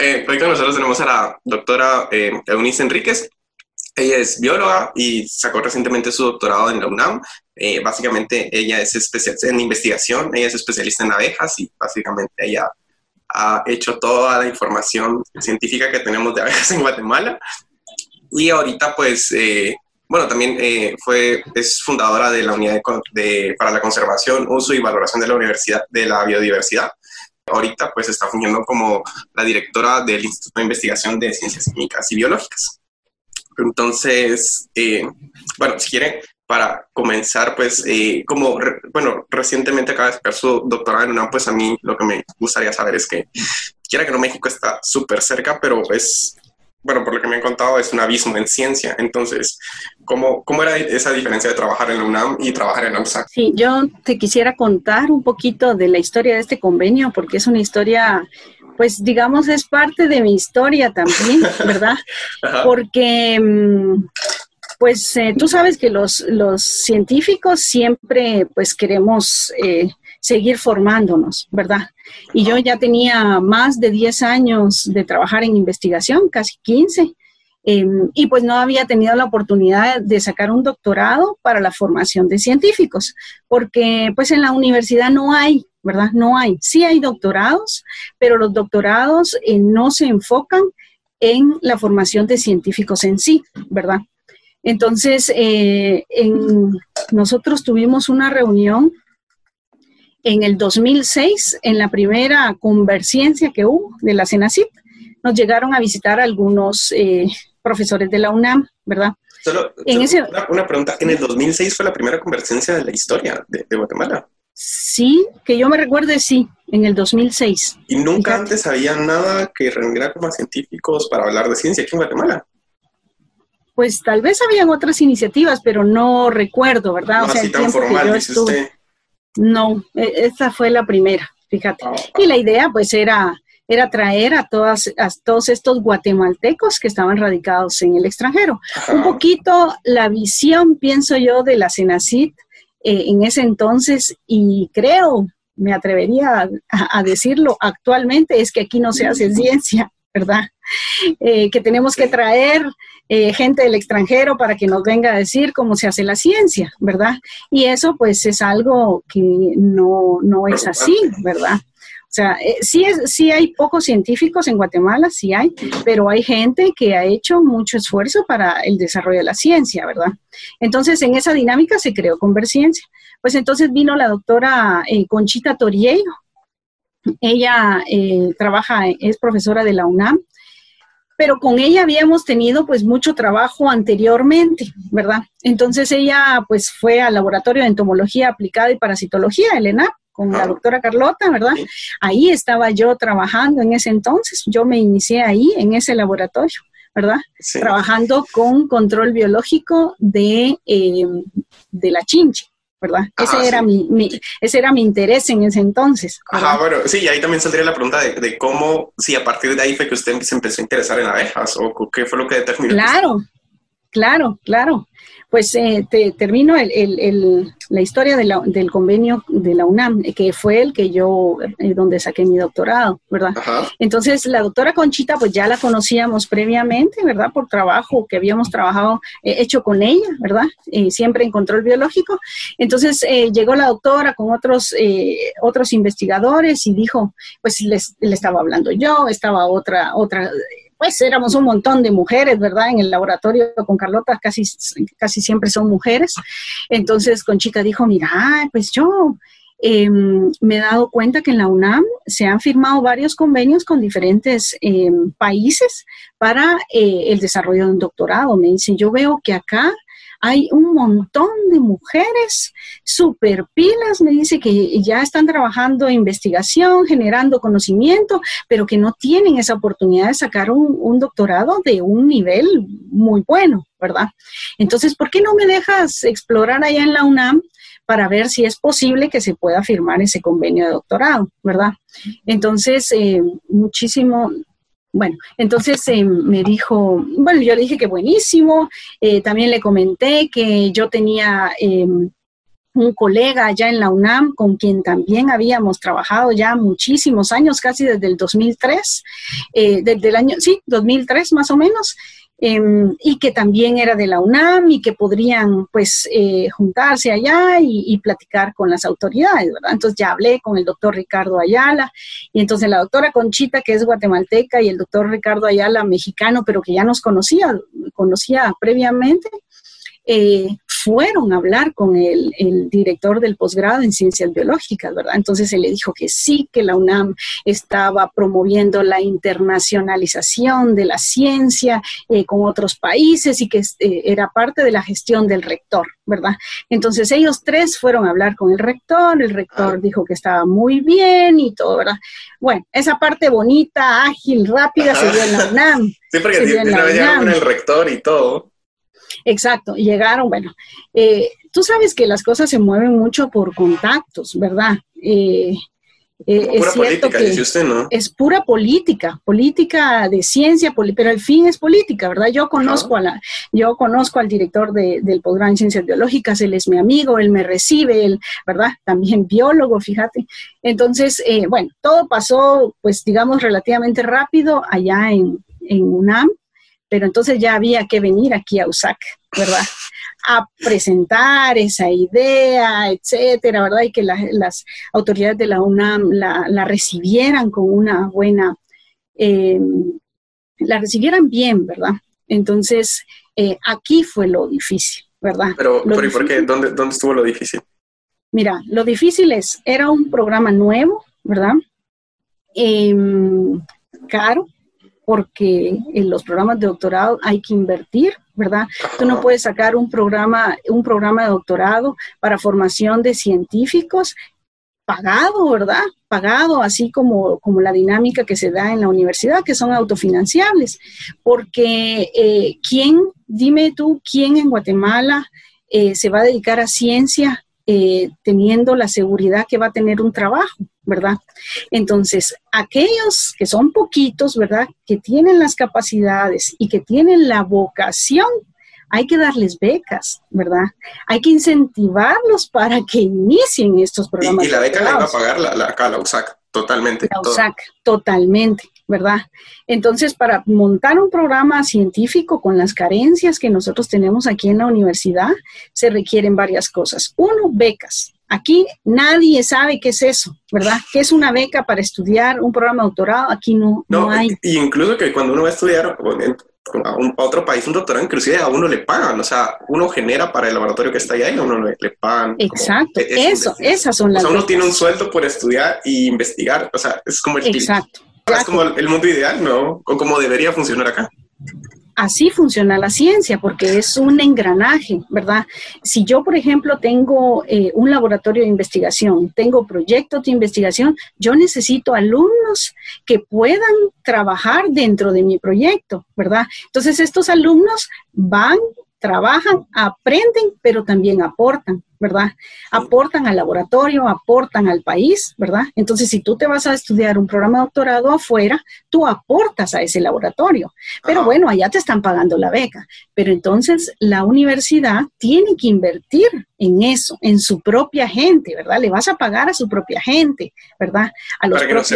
Eh, hoy con nosotros tenemos a la doctora eh, Eunice Enríquez. Ella es bióloga y sacó recientemente su doctorado en la UNAM. Eh, básicamente ella es especialista en investigación, ella es especialista en abejas y básicamente ella ha hecho toda la información científica que tenemos de abejas en Guatemala. Y ahorita pues, eh, bueno, también eh, fue, es fundadora de la Unidad de, para la Conservación, Uso y Valoración de la Universidad de la Biodiversidad. Ahorita pues está fungiendo como la directora del Instituto de Investigación de Ciencias Químicas y Biológicas. Entonces, eh, bueno, si quieren, para comenzar, pues, eh, como, bueno, recientemente acaba de sacar su doctorado en UNAM, pues a mí lo que me gustaría saber es que, quiera que no, México está súper cerca, pero es, bueno, por lo que me han contado, es un abismo en ciencia. Entonces, ¿cómo, ¿cómo era esa diferencia de trabajar en la UNAM y trabajar en la? Sí, yo te quisiera contar un poquito de la historia de este convenio, porque es una historia pues digamos, es parte de mi historia también, ¿verdad? Porque, mm, pues eh, tú sabes que los, los, científicos siempre, pues queremos eh, seguir formándonos, ¿verdad? Y yo ya tenía más de 10 años de trabajar en investigación, casi 15. Em, y pues no había tenido la oportunidad de sacar un doctorado para la formación de científicos, porque pues en la universidad no hay ¿verdad? No hay. Sí hay doctorados, pero los doctorados eh, no se enfocan en la formación de científicos en sí, ¿verdad? Entonces, eh, nosotros tuvimos una reunión en el 2006, en la primera convergencia que hubo de la CENACIP. Nos llegaron a visitar algunos eh, profesores de la UNAM, ¿verdad? Solo, una, pregunta, ¿en el 2006 fue la primera convergencia de la historia de Guatemala? Sí, que yo me recuerde, sí, en el 2006. ¿Y nunca antes había nada que reuniera como científicos para hablar de ciencia aquí en Guatemala? Pues tal vez habían otras iniciativas, pero no recuerdo, ¿verdad? No, o sea, así tan formal, dice usted. No, e, esta fue la primera, fíjate. Y la idea, pues, era, era traer a, todas, a todos estos guatemaltecos que estaban radicados en el extranjero. Un poquito la visión, pienso yo, de la CENACIT eh, en ese entonces y creo, me atrevería a, decirlo actualmente, es que aquí no se hace ciencia, ¿verdad? Eh, que tenemos que traer eh, gente del extranjero para que nos venga a decir cómo se hace la ciencia, ¿verdad? Y eso pues es algo que no, no es así, ¿verdad? O sea, eh, sí, es, sí hay pocos científicos en Guatemala, sí hay, pero hay gente que ha hecho mucho esfuerzo para el desarrollo de la ciencia, ¿verdad? Entonces, en esa dinámica se creó Converciencia. Pues entonces vino la doctora eh, Conchita Torieiro. Ella eh, trabaja, es profesora de la UNAM, pero con ella habíamos tenido pues mucho trabajo anteriormente, ¿verdad? Entonces ella pues fue al laboratorio de entomología aplicada y parasitología, el ENAP, con la doctora Carlota, ¿verdad? Ahí estaba yo trabajando en ese entonces, yo me inicié ahí, en ese laboratorio, ¿verdad? Trabajando con control biológico de, em, de la chinche. ¿Verdad? ese, era mi, ese era mi interés en ese entonces. Ajá, bueno, sí, y ahí también saldría la pregunta de, de, cómo, si a partir de ahí fue que usted se empezó a interesar en abejas o qué fue lo que determinó. Claro, claro, claro pues eh, te termino la historia del convenio de la UNAM, que fue el que yo, eh, donde saqué mi doctorado, ¿verdad? Entonces, la doctora Conchita, pues ya la conocíamos previamente, ¿verdad? Por trabajo que habíamos trabajado, eh, hecho con ella, ¿verdad? siempre en control biológico. Entonces, llegó la doctora con otros, otros investigadores y dijo, pues les, le estaba hablando yo, estaba otra, otra pues éramos un montón de mujeres, ¿verdad? En el laboratorio con Carlota casi, casi siempre son mujeres. Entonces Conchita dijo, mira, pues yo em, me he dado cuenta que en la UNAM se han firmado varios convenios con diferentes em, países para eh, el desarrollo de un doctorado. Me dice, yo veo que acá hay un montón de mujeres super pilas, me dice que ya están trabajando investigación, generando conocimiento, pero que no tienen esa oportunidad de sacar un, doctorado de un nivel muy bueno, ¿verdad? Entonces, ¿por qué no me dejas explorar allá en la UNAM para ver si es posible que se pueda firmar ese convenio de doctorado, ¿verdad? Entonces, eh, muchísimo, bueno, entonces eh, me dijo, bueno, yo le dije que buenísimo, eh, también le comenté que yo tenía em, un colega allá en la UNAM con quien también habíamos trabajado ya muchísimos años, casi desde el 2003, eh, desde el año, sí, 2003 más o menos, em, y que también era de la UNAM y que podrían pues eh, juntarse allá y, platicar con las autoridades, ¿verdad? Entonces ya hablé con el doctor Ricardo Ayala y entonces la doctora Conchita, que es guatemalteca, y el doctor Ricardo Ayala, mexicano, pero que ya nos conocía, conocía previamente, eh, fueron a hablar con el, director del posgrado en ciencias biológicas, ¿verdad? Entonces se le dijo que sí, que la UNAM estaba promoviendo la internacionalización de la ciencia eh, con otros países y que eh, era parte de la gestión del rector, ¿verdad? Entonces ellos tres fueron a hablar con el rector, el rector dijo que estaba muy bien y todo, ¿verdad? Bueno, esa parte bonita, ágil, rápida se dio en la UNAM. Sí, porque tiene con el rector y todo. Exacto, llegaron, bueno, eh, tú sabes que las cosas se mueven mucho por contactos, ¿verdad? Eh, eh, es política, dice usted, ¿no? Es pura política, política de ciencia, pero al fin es política, ¿verdad? Yo conozco a la, yo conozco al director del posgrado en ciencias biológicas, él es mi amigo, él me recibe, él, ¿verdad? También biólogo, fíjate. Entonces, bueno, todo pasó, pues, digamos, relativamente rápido allá en, en UNAM pero entonces ya había que venir aquí a USAC, ¿verdad? A presentar esa idea, etcétera, ¿verdad? Y que las autoridades de la UNAM la, recibieran con una buena, eh, la recibieran bien, ¿verdad? Entonces, eh, aquí fue lo difícil, ¿verdad? Pero, ¿y por qué? ¿Dónde, ¿Dónde estuvo lo difícil? Mira, lo difícil es, era un programa nuevo, ¿verdad? Em, caro, porque en los programas de doctorado hay que invertir, ¿verdad? Tú no puedes sacar un programa, un programa de doctorado para formación de científicos pagado, ¿verdad? Pagado, así como, como la dinámica que se da en la universidad, que son autofinanciables. Porque, eh, ¿quién, dime tú, quién en Guatemala eh, se va a dedicar a ciencia eh, teniendo la seguridad que va a tener un trabajo, ¿verdad? Entonces, aquellos que son poquitos, ¿verdad? Que tienen las capacidades y que tienen la vocación, hay que darles becas, ¿verdad? Hay que incentivarlos para que inicien estos programas. Y, la beca la va a pagar la, la, la USAC, totalmente. La USAC, totalmente. ¿verdad? Entonces, para montar un programa científico con las carencias que nosotros tenemos aquí en la universidad, se requieren varias cosas. Uno, becas. Aquí nadie sabe qué es eso, ¿verdad? ¿Qué es una beca para estudiar un programa de doctorado? Aquí no, no, hay. Y incluso que cuando uno va a estudiar a, un, otro país un doctorado, inclusive a uno le pagan, o sea, uno genera para el laboratorio que está allá y a uno le, pagan. Exacto, eso, esas son las. O sea, uno tiene un sueldo por estudiar y investigar, o sea, es como el. Exacto. Es como el mundo ideal, ¿no? O como debería funcionar acá. Así funciona la ciencia, porque es un engranaje, ¿verdad? Si yo, por ejemplo, tengo eh, un laboratorio de investigación, tengo proyectos de investigación, yo necesito alumnos que puedan trabajar dentro de mi proyecto, ¿verdad? Entonces, estos alumnos van trabajan, aprenden, pero también aportan, ¿verdad? Aportan al laboratorio, aportan al país, ¿verdad? Entonces, si tú te vas a estudiar un programa de doctorado afuera, tú aportas a ese laboratorio. Pero bueno, allá te están pagando la beca. Pero entonces la universidad tiene que invertir en eso, en su propia gente, ¿verdad? Le vas a pagar a su propia gente, ¿verdad? A los propios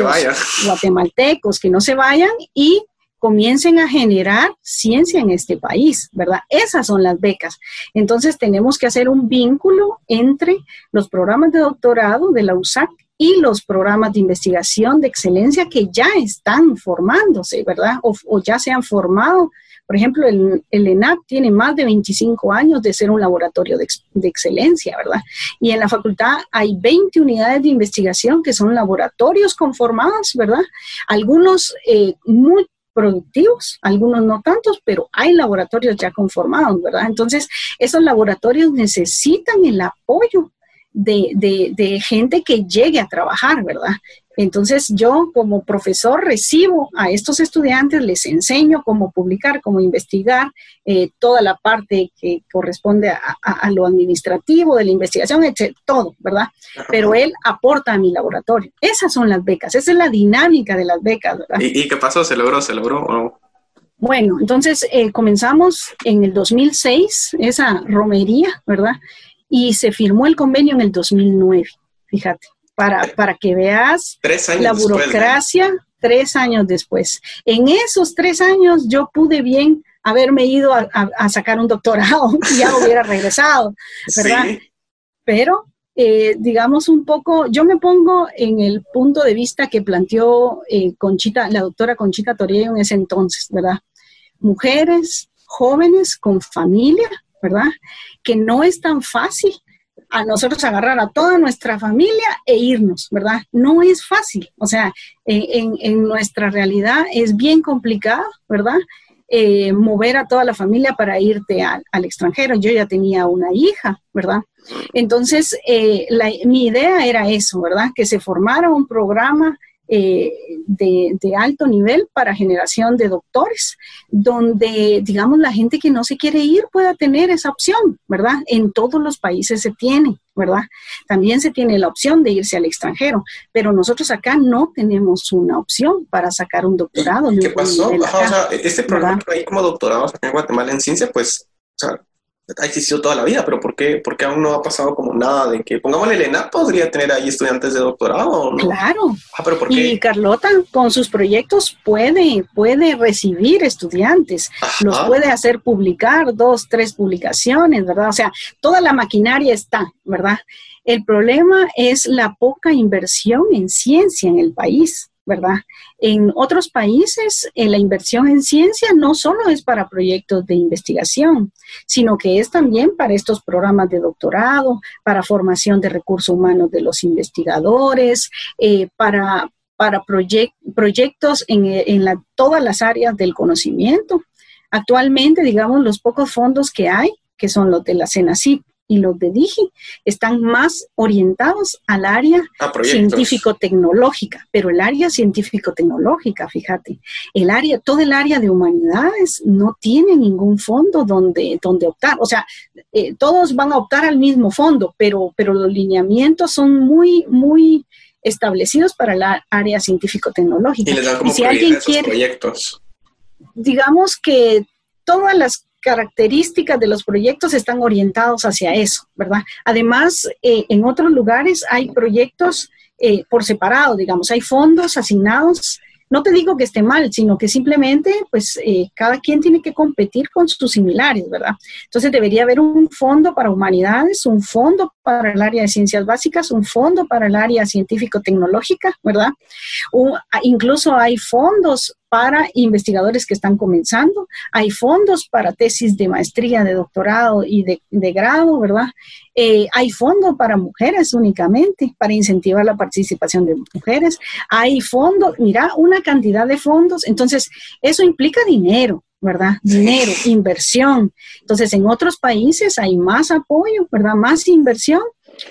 guatemaltecos que no se vayan y comiencen a generar ciencia en este país, ¿verdad? Esas son las becas. Entonces tenemos que hacer un vínculo entre los programas de doctorado de la USAC y los programas de investigación de excelencia que ya están formándose, ¿verdad? O, ya se han formado. Por ejemplo, el, el, ENAP tiene más de 25 años de ser un laboratorio de, excelencia, ¿verdad? Y en la facultad hay 20 unidades de investigación que son laboratorios conformados, ¿verdad? Algunos eh, muy productivos, algunos no tantos, pero hay laboratorios ya conformados, ¿verdad? Entonces, esos laboratorios necesitan el apoyo de, gente que llegue a trabajar, ¿verdad? Entonces yo como profesor recibo a estos estudiantes, les enseño cómo publicar, cómo investigar, eh, toda la parte que corresponde a, lo administrativo de la investigación, etc., todo, ¿verdad? Pero él aporta a mi laboratorio. Esas son las becas, esa es la dinámica de las becas, ¿verdad? ¿Y, qué pasó? ¿Se logró? ¿Se logró o no? Bueno, entonces eh, comenzamos en el 2006 esa romería, ¿verdad? y se firmó el convenio en el 2009, fíjate, para, para que veas la burocracia tres años después. En esos tres años yo pude bien haberme ido a, sacar un doctorado y ya hubiera regresado, ¿verdad? Pero, eh, digamos un poco, yo me pongo en el punto de vista que planteó eh, Conchita, la doctora Conchita Torello en ese entonces, ¿verdad? Mujeres jóvenes con familia, ¿verdad? Que no es tan fácil a nosotros agarrar a toda nuestra familia e irnos, ¿verdad? No es fácil, o sea, en, nuestra realidad es bien complicado, ¿verdad? Eh, mover a toda la familia para irte al, extranjero. Yo ya tenía una hija, ¿verdad? Entonces, eh, mi idea era eso, ¿verdad? Que se formara un programa eh, de, alto nivel para generación de doctores, donde, digamos, la gente que no se quiere ir pueda tener esa opción, ¿verdad? En todos los países se tiene, ¿verdad? También se tiene la opción de irse al extranjero, pero nosotros acá no tenemos una opción para sacar un doctorado. ¿Qué pasó? o sea, este programa ahí como doctorado en Guatemala en ciencia, pues, o sea, ha existido toda la vida, pero ¿por qué, por qué aún no ha pasado como nada de que, pongámosle, el ENAP podría tener ahí estudiantes de doctorado? Claro. Ah, pero ¿por qué? Y Carlota, con sus proyectos puede, puede recibir estudiantes, los puede hacer publicar, dos, tres publicaciones, ¿verdad? O sea, toda la maquinaria está, ¿verdad? El problema es la poca inversión en ciencia en el país. ¿verdad? En otros países, eh, la inversión en ciencia no solo es para proyectos de investigación, sino que es también para estos programas de doctorado, para formación de recursos humanos de los investigadores, eh, para, para proyectos en, en la, todas las áreas del conocimiento. Actualmente, digamos, los pocos fondos que hay, que son los de la CENACIP y los de Digi están más orientados al área científico-tecnológica, pero el área científico-tecnológica, fíjate, el área, todo el área de humanidades no tiene ningún fondo donde, donde optar. O sea, eh, todos van a optar al mismo fondo, pero, pero los lineamientos son muy, muy establecidos para el área científico-tecnológica. Y les dan como si alguien quiere, proyectos. Digamos que todas las características de los proyectos están orientados hacia eso, ¿verdad? Además, eh, en otros lugares hay proyectos eh, por separado, digamos, hay fondos asignados no te digo que esté mal, sino que simplemente, pues, eh, cada quien tiene que competir con sus similares, ¿verdad? Entonces debería haber un fondo para humanidades, un fondo para el área de ciencias básicas, un fondo para el área científico-tecnológica, ¿verdad? incluso hay fondos para investigadores que están comenzando, hay fondos para tesis de maestría, de doctorado y de, grado, ¿verdad? Eh, hay fondos para mujeres únicamente, para incentivar la participación de mujeres, hay fondos, mira, una cantidad de fondos, entonces eso implica dinero, ¿verdad? Dinero, inversión. Entonces, en otros países hay más apoyo, ¿verdad? Más inversión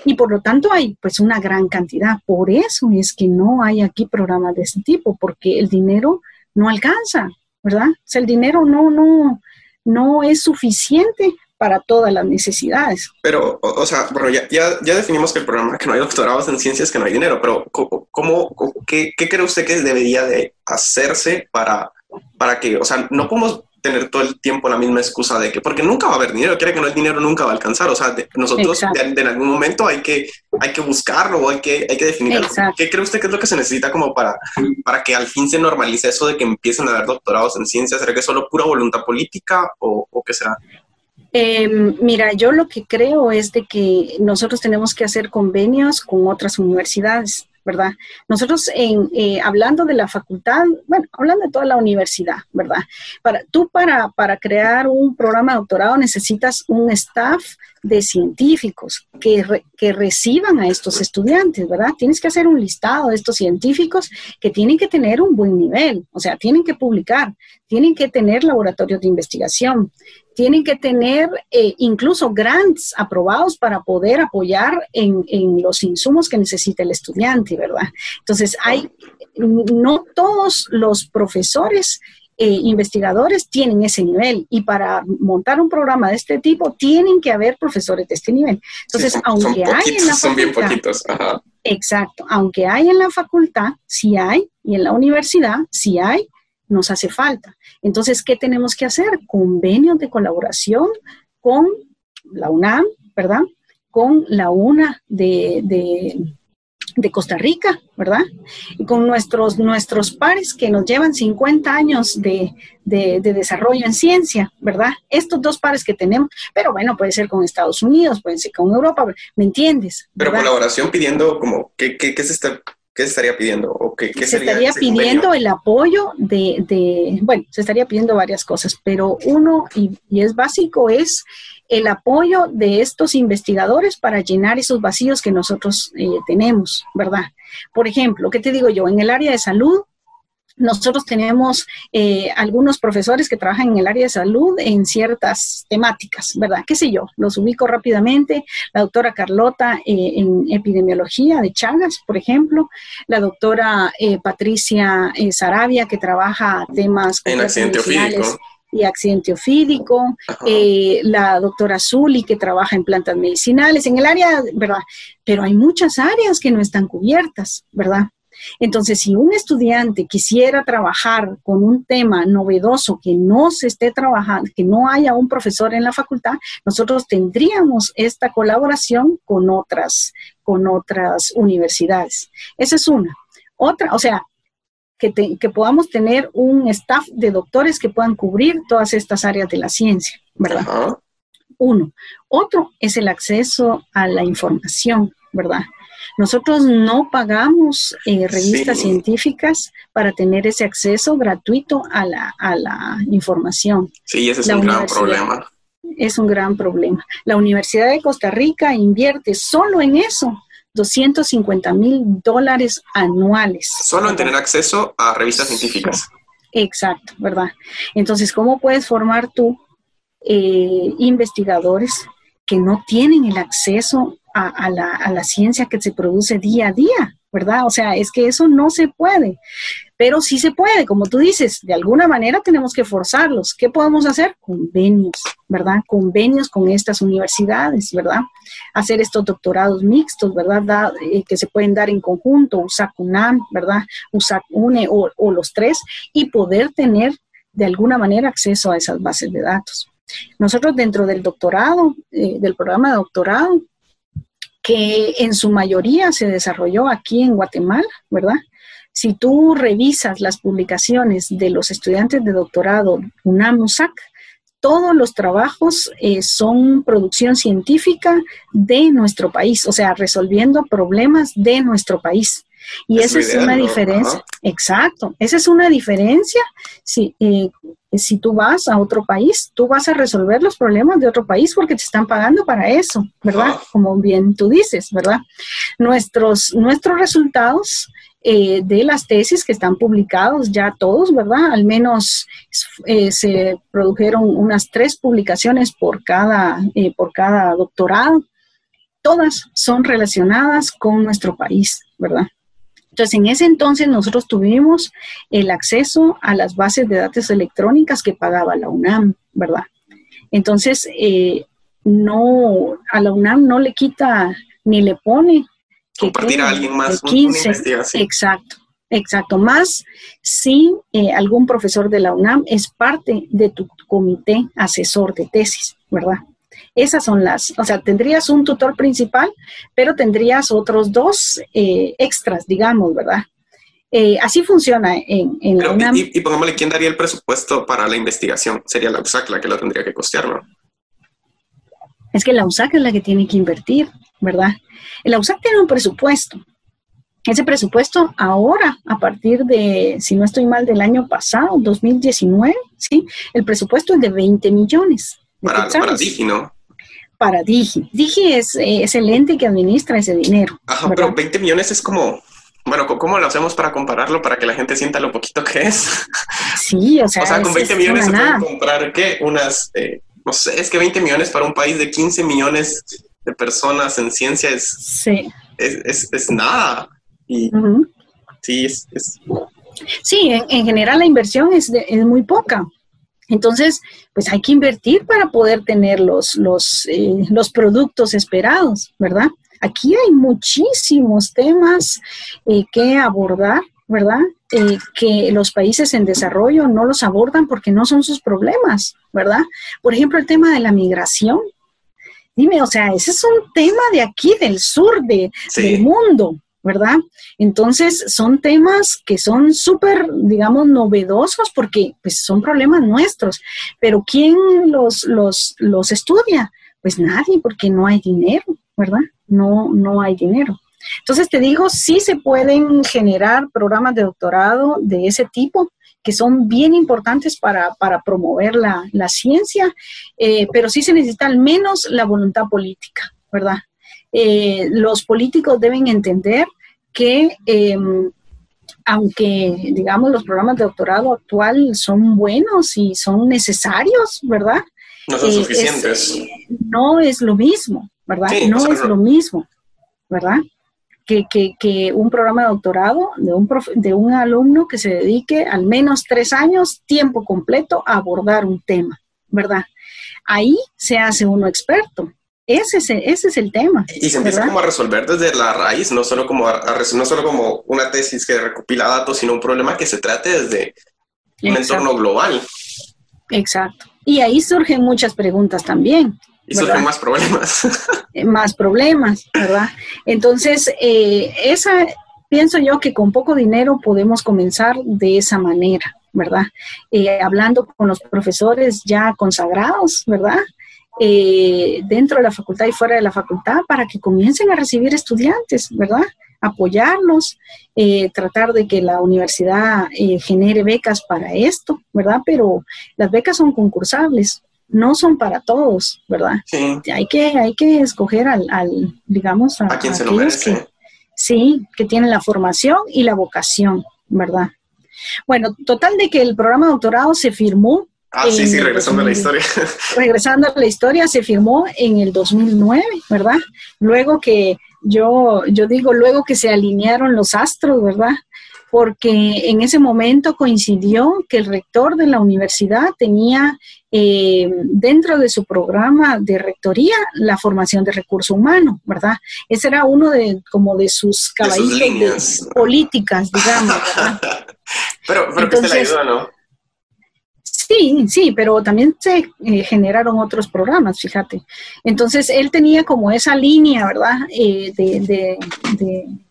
y por lo tanto hay pues una gran cantidad. Por eso es que no hay aquí programas de este tipo, porque el dinero no alcanza, ¿verdad? O sea, el dinero no, no, no es suficiente para todas las necesidades. Pero, o, sea, bueno, ya, ya, ya, definimos que el programa que no hay doctorados en ciencias, que no hay dinero, pero ¿cómo, qué, qué, cree usted que debería de hacerse para, para que, o sea, no podemos tener todo el tiempo la misma excusa de que, porque nunca va a haber dinero, quiere que no el dinero nunca va a alcanzar, o sea, nosotros en algún momento hay que, hay que buscarlo, hay que, hay que definirlo. ¿Qué cree usted que es lo que se necesita como para, para que al fin se normalice eso de que empiecen a haber doctorados en ciencias? ¿Será que es solo pura voluntad política o, o qué será? Em, mira, yo lo que creo es de que nosotros tenemos que hacer convenios con otras universidades. ¿Verdad? Nosotros, en, eh, hablando de la facultad, bueno, hablando de toda la universidad, ¿verdad? Para, tú para, para crear un programa de doctorado necesitas un staff de científicos que, que reciban a estos estudiantes, ¿verdad? Tienes que hacer un listado de estos científicos que tienen que tener un buen nivel, o sea, tienen que publicar, tienen que tener laboratorios de investigación, tienen que tener eh, incluso grants aprobados para poder apoyar en, en, los insumos que necesita el estudiante, ¿verdad? Entonces, hay, no todos los profesores eh, investigadores tienen ese nivel y para montar un programa de este tipo tienen que haber profesores de este nivel. Entonces, aunque hay en la facultad, Exacto, aunque hay en la facultad, sí hay, y en la universidad, sí hay, nos hace falta. Entonces, ¿qué tenemos que hacer? Convenios de colaboración con la UNAM, ¿verdad? con la UNA de, de, Costa Rica, ¿verdad? Y con nuestros, nuestros pares que nos llevan 50 años de, de, desarrollo en ciencia, ¿verdad? Estos dos pares que tenemos, pero bueno, puede ser con Estados Unidos, puede ser con Europa, ¿me entiendes? Pero colaboración pidiendo como, ¿qué, qué, qué se está ¿Qué se estaría pidiendo? ¿O qué, se estaría pidiendo el apoyo de, de, bueno, se estaría pidiendo varias cosas, pero uno, y, y, es básico, es el apoyo de estos investigadores para llenar esos vacíos que nosotros eh, tenemos, ¿verdad? Por ejemplo, ¿qué te digo yo? En el área de salud, nosotros tenemos eh, algunos profesores que trabajan en el área de salud en ciertas temáticas, ¿verdad? ¿Qué sé yo? Los ubico rápidamente. La doctora Carlota eh, en epidemiología de Chagas, por ejemplo. La doctora Patricia Sarabia que trabaja temas... En accidente y accidente ofídico, eh, la doctora Zuli que trabaja en plantas medicinales, en el área, ¿verdad? Pero hay muchas áreas que no están cubiertas, ¿verdad? Entonces, si un estudiante quisiera trabajar con un tema novedoso que no se esté trabajando, que no haya un profesor en la facultad, nosotros tendríamos esta colaboración con otras, con otras universidades. Esa es una. Otra, o sea, que, podamos tener un staff de doctores que puedan cubrir todas estas áreas de la ciencia, ¿verdad? Uno. Otro es el acceso a la información, ¿verdad? Nosotros no pagamos eh, revistas científicas para tener ese acceso gratuito a la, a la información. Sí, ese es un gran problema. Es un gran problema. La Universidad de Costa Rica invierte solo en eso 250 mil dólares anuales. Solo en tener acceso a revistas científicas. Exacto, ¿verdad? Entonces, ¿cómo puedes formar tú eh, investigadores que no tienen el acceso a, la, a la ciencia que se produce día a día? ¿verdad? O sea, es que eso no se puede, pero sí se puede, como tú dices, de alguna manera tenemos que forzarlos. ¿Qué podemos hacer? Convenios, ¿verdad? Convenios con estas universidades, ¿verdad? Hacer estos doctorados mixtos, ¿verdad? Eh, que se pueden dar en conjunto, USAC UNAM, ¿verdad? USAC UNE o, los tres, y poder tener de alguna manera acceso a esas bases de datos. Nosotros dentro del doctorado, eh, del programa de doctorado, que en su mayoría se desarrolló aquí en Guatemala, ¿verdad? Si tú revisas las publicaciones de los estudiantes de doctorado UNAM-USAC, todos los trabajos eh, son producción científica de nuestro país, o sea, resolviendo problemas de nuestro país. Y esa es una diferencia, exacto, esa es una diferencia. Si, eh, si tú vas a otro país, tú vas a resolver los problemas de otro país porque te están pagando para eso, ¿verdad? Como bien tú dices, ¿verdad? Nuestros, nuestros resultados eh, de las tesis que están publicados ya todos, ¿verdad? Al menos eh, se produjeron unas tres publicaciones por cada, por cada doctorado. Todas son relacionadas con nuestro país, ¿verdad? Entonces, en ese entonces nosotros tuvimos el acceso a las bases de datos electrónicas que pagaba la UNAM, ¿verdad? Entonces, eh, no, a la UNAM no le quita ni le pone compartir a alguien más 15, exacto, exacto. Más si eh, algún profesor de la UNAM es parte de tu comité asesor de tesis, ¿verdad? Esas son las, o sea, tendrías un tutor principal, pero tendrías otros dos eh, extras, digamos, ¿verdad? Eh, así funciona en, la UNAM. Y, y, pongámosle, ¿quién daría el presupuesto para la investigación? Sería la USAC la que lo tendría que costear, ¿no? Es que la USAC es la que tiene que invertir, ¿verdad? La USAC tiene un presupuesto. Ese presupuesto ahora, a partir de, si no estoy mal, del año pasado, 2019, ¿sí? El presupuesto es de 20 millones. para, para Digi, ¿no? Para Digi. Digi es, el ente que administra ese dinero. Ajá, pero 20 millones es como, bueno, ¿cómo lo hacemos para compararlo para que la gente sienta lo poquito que es? Sí, o sea, o sea con 20 millones se pueden comprar, ¿qué? Unas, eh, no sé, es que 20 millones para un país de 15 millones de personas en ciencia es, sí. es, es, nada. Y sí, es, Sí, en, general la inversión es, es muy poca. Entonces, pues hay que invertir para poder tener los, los, eh, los productos esperados, ¿verdad? Aquí hay muchísimos temas eh, que abordar, ¿verdad? Eh, que los países en desarrollo no los abordan porque no son sus problemas, ¿verdad? Por ejemplo, el tema de la migración. Dime, o sea, ese es un tema de aquí, del sur de, del mundo, ¿verdad? Entonces, son temas que son súper, digamos, novedosos porque pues, son problemas nuestros. Pero ¿quién los, los, los estudia? Pues nadie, porque no hay dinero, ¿verdad? No, no hay dinero. Entonces, te digo, sí se pueden generar programas de doctorado de ese tipo, que son bien importantes para, promover la, ciencia, eh, pero sí se necesita al menos la voluntad política, ¿verdad? Eh, los políticos deben entender que em, aunque, digamos, los programas de doctorado actual son buenos y son necesarios, ¿verdad? No son eh, suficientes. no es lo mismo, ¿verdad? no es lo mismo, ¿verdad? que, un programa de doctorado de un, de un alumno que se dedique al menos tres años, tiempo completo, a abordar un tema, ¿verdad? Ahí se hace uno experto. Ese es, ese es el tema. Y se empieza como a resolver desde la raíz, no solo, como no solo como una tesis que recopila datos, sino un problema que se trate desde un entorno global. Exacto. Y ahí surgen muchas preguntas también. Y surgen más problemas. Eh, más problemas, ¿verdad? Entonces, eh, esa, pienso yo que con poco dinero podemos comenzar de esa manera, ¿verdad? Eh, hablando con los profesores ya consagrados, ¿verdad? Dentro de la facultad y fuera de la facultad para que comiencen a recibir estudiantes, ¿verdad? apoyarlos, tratar de que la universidad genere becas para esto, ¿verdad? Pero las becas son concursables, no son para todos, ¿verdad? Sí. Hay que, hay que escoger al, digamos, a, quien se lo merece. sí, que tienen la formación y la vocación, ¿verdad? Bueno, total de que el programa de doctorado se firmó. Ah, sí, sí, regresando a la historia. Regresando a la historia, se firmó en el 2009, ¿verdad? Luego que yo, yo digo, luego que se alinearon los astros, ¿verdad? porque en ese momento coincidió que el rector de la universidad tenía eh, dentro de su programa de rectoría la formación de recurso humano, ¿verdad? Ese era uno de como de sus caballitos políticas, digamos. pero pero que se le ayuda, ¿no? Sí, sí, pero también se eh, generaron otros programas, fíjate. Entonces, él tenía como esa línea, ¿verdad?, eh, de,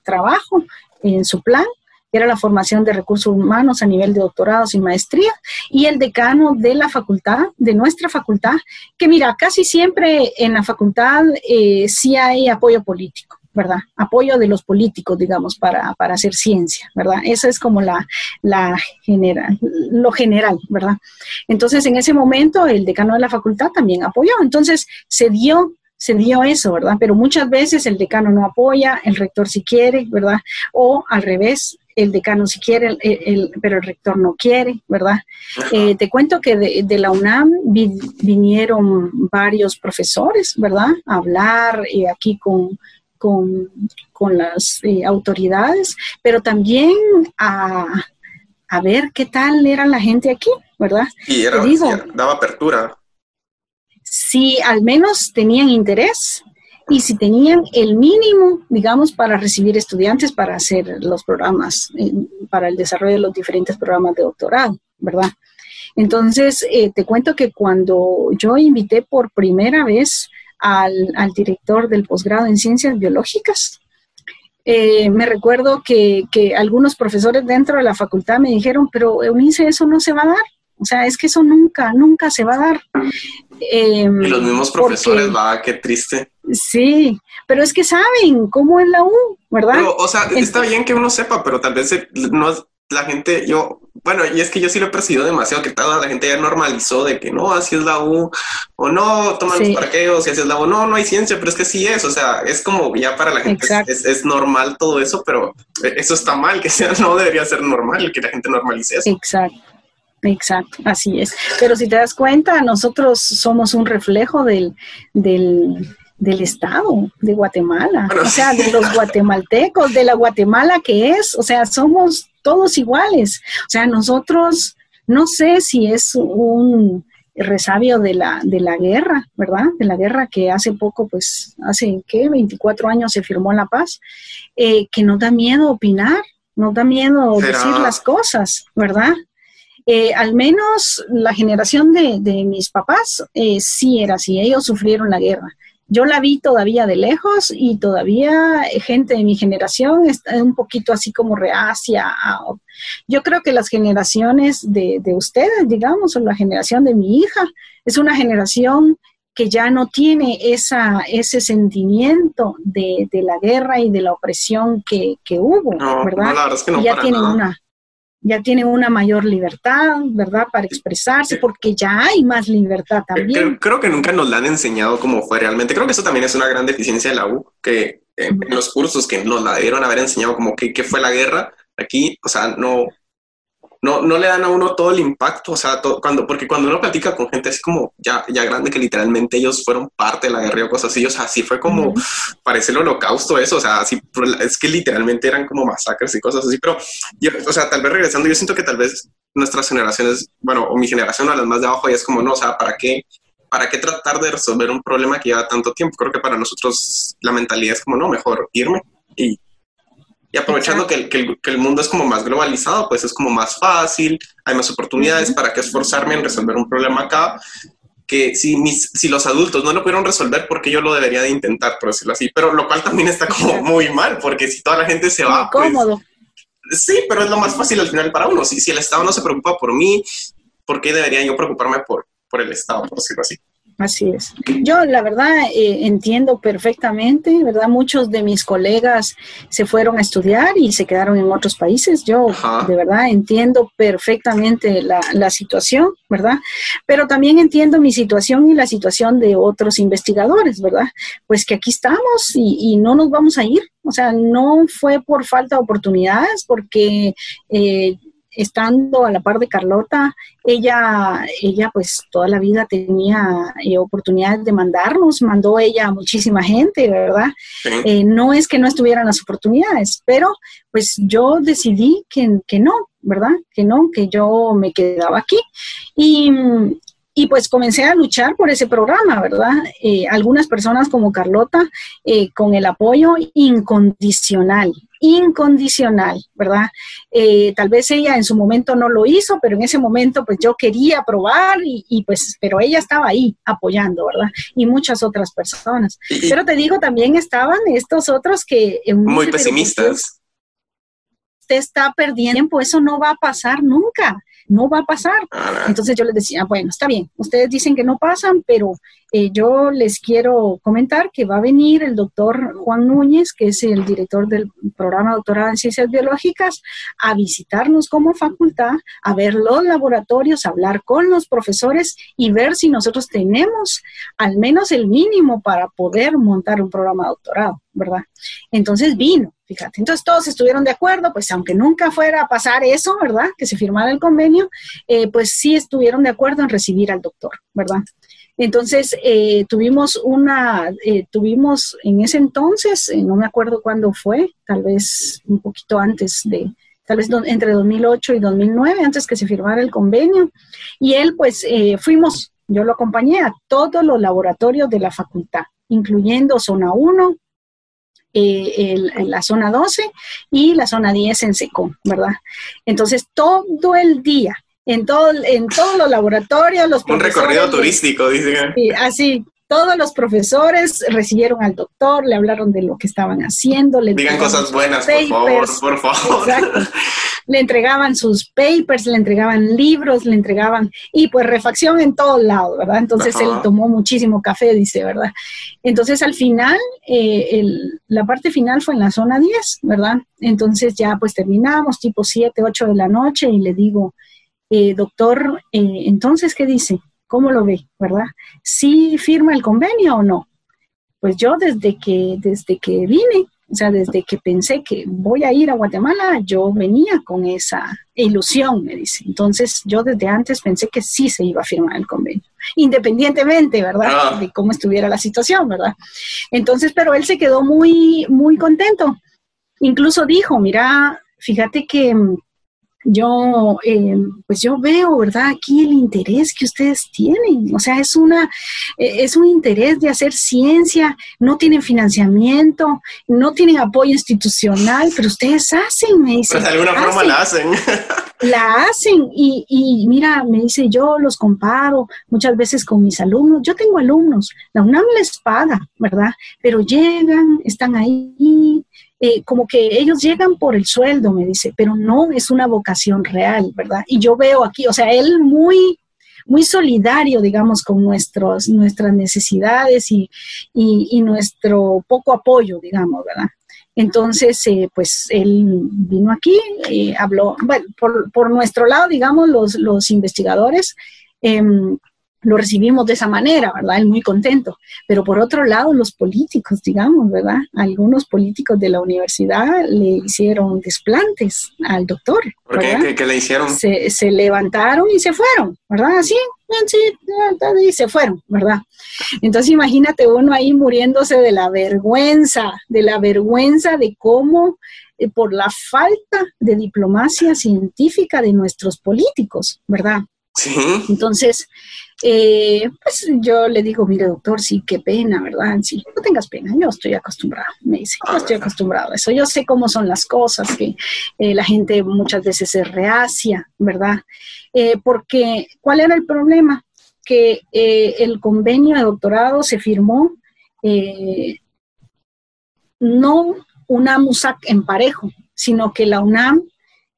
trabajo en su plan que era la formación de recursos humanos a nivel de doctorados y maestría, y el decano de la facultad, de nuestra facultad, que mira, casi siempre en la facultad eh, sí hay apoyo político. ¿Verdad? Apoyo de los políticos, digamos, para, hacer ciencia, ¿verdad? Eso es como la, la general, lo general, ¿verdad? Entonces, en ese momento, el decano de la facultad también apoyó. Entonces, se dio se dio eso, ¿verdad? Pero muchas veces el decano no apoya, el rector si quiere, ¿verdad? O al revés, el decano si quiere, el, pero el rector no quiere, ¿verdad? Eh, te cuento que de, la UNAM vinieron varios profesores, ¿verdad? A hablar eh, aquí con, con, las eh, autoridades, pero también a, ver qué tal era la gente aquí, ¿verdad? Y era, daba apertura. Si al menos tenían interés y si tenían el mínimo, digamos, para recibir estudiantes para hacer los programas, eh, para el desarrollo de los diferentes programas de doctorado, ¿verdad? Entonces, eh, te cuento que cuando yo invité por primera vez al, director del posgrado en ciencias biológicas, eh, me recuerdo que, que, algunos profesores dentro de la facultad me dijeron, pero Eunice, eso no se va a dar. O sea, es que eso nunca, nunca se va a dar. Em, y los mismos profesores, va, qué triste. Sí, pero es que saben cómo es la U, ¿verdad? o sea, está bien que uno sepa, pero tal vez no la gente, yo, bueno, y es que yo sí lo he percibido demasiado, que toda la gente ya normalizó de que no, así es la U, o no, toman los parqueos, y así es la U, no, no hay ciencia, pero es que sí es, o sea, es como ya para la gente es, es, normal todo eso, pero eso está mal, que sea, no debería ser normal, que la gente normalice eso. Exacto. Exacto, así es. Pero si te das cuenta, nosotros somos un reflejo del, del, Estado de Guatemala, o sea, de los guatemaltecos, de la Guatemala que es, o sea, somos todos iguales. O sea, nosotros, no sé si es un resabio de la, de la guerra, ¿verdad? De la guerra que hace poco, pues, hace, ¿qué? 24 años se firmó la paz, eh, que nos da miedo opinar, nos da miedo decir las cosas, ¿verdad? Eh, al menos la generación de, mis papás eh, sí era así, ellos sufrieron la guerra yo la vi todavía de lejos y todavía gente de mi generación está un poquito así como reacia. yo creo que las generaciones de, de ustedes, digamos, o la generación de mi hija, es una generación que ya no tiene esa, ese sentimiento de, de la guerra y de la opresión que, que hubo, ¿verdad? ya tienen una ya tienen una mayor libertad, ¿verdad? Para expresarse, porque ya hay más libertad también. Creo, que nunca nos la han enseñado como fue realmente. Creo que eso también es una gran deficiencia de la U, que en los cursos que nos la dieron haber enseñado como que, qué fue la guerra, aquí, o sea, no, no, no le dan a uno todo el impacto, o sea, cuando, porque cuando uno platica con gente así como ya, ya grande, que literalmente ellos fueron parte de la guerra o cosas así, o sea, así fue como, parece el holocausto eso, o sea, así, es que literalmente eran como masacres y cosas así, pero, yo, o sea, tal vez regresando, yo siento que tal vez nuestras generaciones, bueno, o mi generación o las más de abajo, ya es como, no, o sea, ¿para qué? ¿Para qué tratar de resolver un problema que lleva tanto tiempo? Creo que para nosotros la mentalidad es como, no, mejor irme y y aprovechando que el, que, el, mundo es como más globalizado, pues es como más fácil, hay más oportunidades para que esforzarme en resolver un problema acá, que si, mis, si los adultos no lo pudieron resolver, porque yo lo debería de intentar, por decirlo así. Pero lo cual también está como muy mal, porque si toda la gente se va... Pues cómodo. sí, pero es lo más fácil al final para uno. Si, si el Estado no se preocupa por mí, ¿por qué debería yo preocuparme por, por el Estado, por decirlo así? Así es. Yo, la verdad, eh, entiendo perfectamente, ¿verdad? Muchos de mis colegas se fueron a estudiar y se quedaron en otros países. Yo, de verdad, entiendo perfectamente la, la, situación, ¿verdad? Pero también entiendo mi situación y la situación de otros investigadores, ¿verdad? Pues que aquí estamos y, y no nos vamos a ir. O sea, no fue por falta de oportunidades, porque... Eh, estando a la par de Carlota, ella, ella pues toda la vida tenía eh, oportunidades de mandarnos, mandó ella a muchísima gente, ¿verdad? Eh, no es que no estuvieran las oportunidades, pero pues yo decidí que, que no, ¿verdad? Que no, que yo me quedaba aquí. Y, y pues comencé a luchar por ese programa, ¿verdad? Eh, algunas personas como Carlota, con el apoyo incondicional, incondicional, ¿verdad? Eh, tal vez ella en su momento no lo hizo, pero en ese momento pues yo quería probar y, pues, pero ella estaba ahí apoyando, ¿verdad? Y muchas otras personas. pero te digo, también estaban estos otros que... Muy pesimistas. Usted está perdiendo tiempo, eso no va a pasar nunca no va a pasar. Entonces yo les decía, bueno, está bien, ustedes dicen que no pasan, pero eh, yo les quiero comentar que va a venir el doctor Juan Núñez, que es el director del programa doctorado en ciencias biológicas, a visitarnos como facultad, a ver los laboratorios, a hablar con los profesores y ver si nosotros tenemos al menos el mínimo para poder montar un programa de doctorado, ¿verdad? Entonces vino, fíjate. Entonces todos estuvieron de acuerdo, pues aunque nunca fuera a pasar eso, ¿verdad? Que se firmara el convenio, eh, pues sí estuvieron de acuerdo en recibir al doctor, ¿verdad? Entonces, eh, tuvimos una, eh, tuvimos en ese entonces, no me acuerdo cuándo fue, tal vez un poquito antes de, tal vez entre 2008 y 2009, antes que se firmara el convenio, y él, pues, fuimos, yo lo acompañé a todos los laboratorios de la facultad, incluyendo zona 1, la zona 12 y la zona 10 en SECO, ¿verdad? Entonces, todo el día en, todo, en todos los laboratorios. Los Un recorrido turístico, dicen. Sí, así. Todos los profesores recibieron al doctor, le hablaron de lo que estaban haciendo. Le Digan cosas buenas, por favor, por favor. Exacto. Le entregaban sus papers, le entregaban libros, le entregaban, y pues refacción en todos lados, ¿verdad? Entonces él tomó muchísimo café, dice, ¿verdad? Entonces al final, eh, la parte final fue en la zona 10, ¿verdad? Entonces ya pues terminamos, tipo 7, 8 de la noche, y le digo, eh, doctor, eh, entonces, ¿qué dice? ¿Cómo lo ve? ¿Verdad? ¿Sí firma el convenio o no? Pues yo desde que, desde que vine, o sea, desde que pensé que voy a ir a Guatemala, yo venía con esa ilusión, me dice. Entonces, yo desde antes pensé que sí se iba a firmar el convenio, independientemente, ¿verdad? Ah. De cómo estuviera la situación, ¿verdad? Entonces, pero él se quedó muy, muy contento. Incluso dijo, mira, fíjate que yo, eh, pues yo veo, ¿verdad? Aquí el interés que ustedes tienen, o sea, es una, eh, es un interés de hacer ciencia, no tienen financiamiento, no tienen apoyo institucional, pero ustedes hacen, me dicen. Pues de alguna forma la hacen. La hacen y, y mira, me dice, yo los comparo muchas veces con mis alumnos, yo tengo alumnos, la UNAM les paga, ¿verdad? Pero llegan, están ahí, eh, como que ellos llegan por el sueldo, me dice, pero no es una vocación real, ¿verdad? Y yo veo aquí, o sea, él muy, muy solidario, digamos, con nuestros, nuestras necesidades y, y, nuestro poco apoyo, digamos, ¿verdad? Entonces, eh, pues él vino aquí, eh, habló, bueno, por, por, nuestro lado, digamos, los, los investigadores, eh, lo recibimos de esa manera, ¿verdad? Él muy contento. Pero por otro lado, los políticos, digamos, ¿verdad? Algunos políticos de la universidad le hicieron desplantes al doctor. ¿Por qué? ¿Qué, le hicieron? Se, se, levantaron y se fueron, ¿verdad? Así, y se fueron, ¿verdad? Entonces imagínate uno ahí muriéndose de la vergüenza, de la vergüenza de cómo eh, por la falta de diplomacia científica de nuestros políticos, ¿verdad? Sí. Entonces, eh, pues yo le digo, mire doctor, sí, qué pena, ¿verdad? Sí, no tengas pena, yo estoy acostumbrado, me dice, yo estoy acostumbrado a eso, yo sé cómo son las cosas, que eh, la gente muchas veces se reacia, ¿verdad? Eh, porque, ¿cuál era el problema? Que el convenio de doctorado se firmó no UNAM USAC en parejo, sino que la UNAM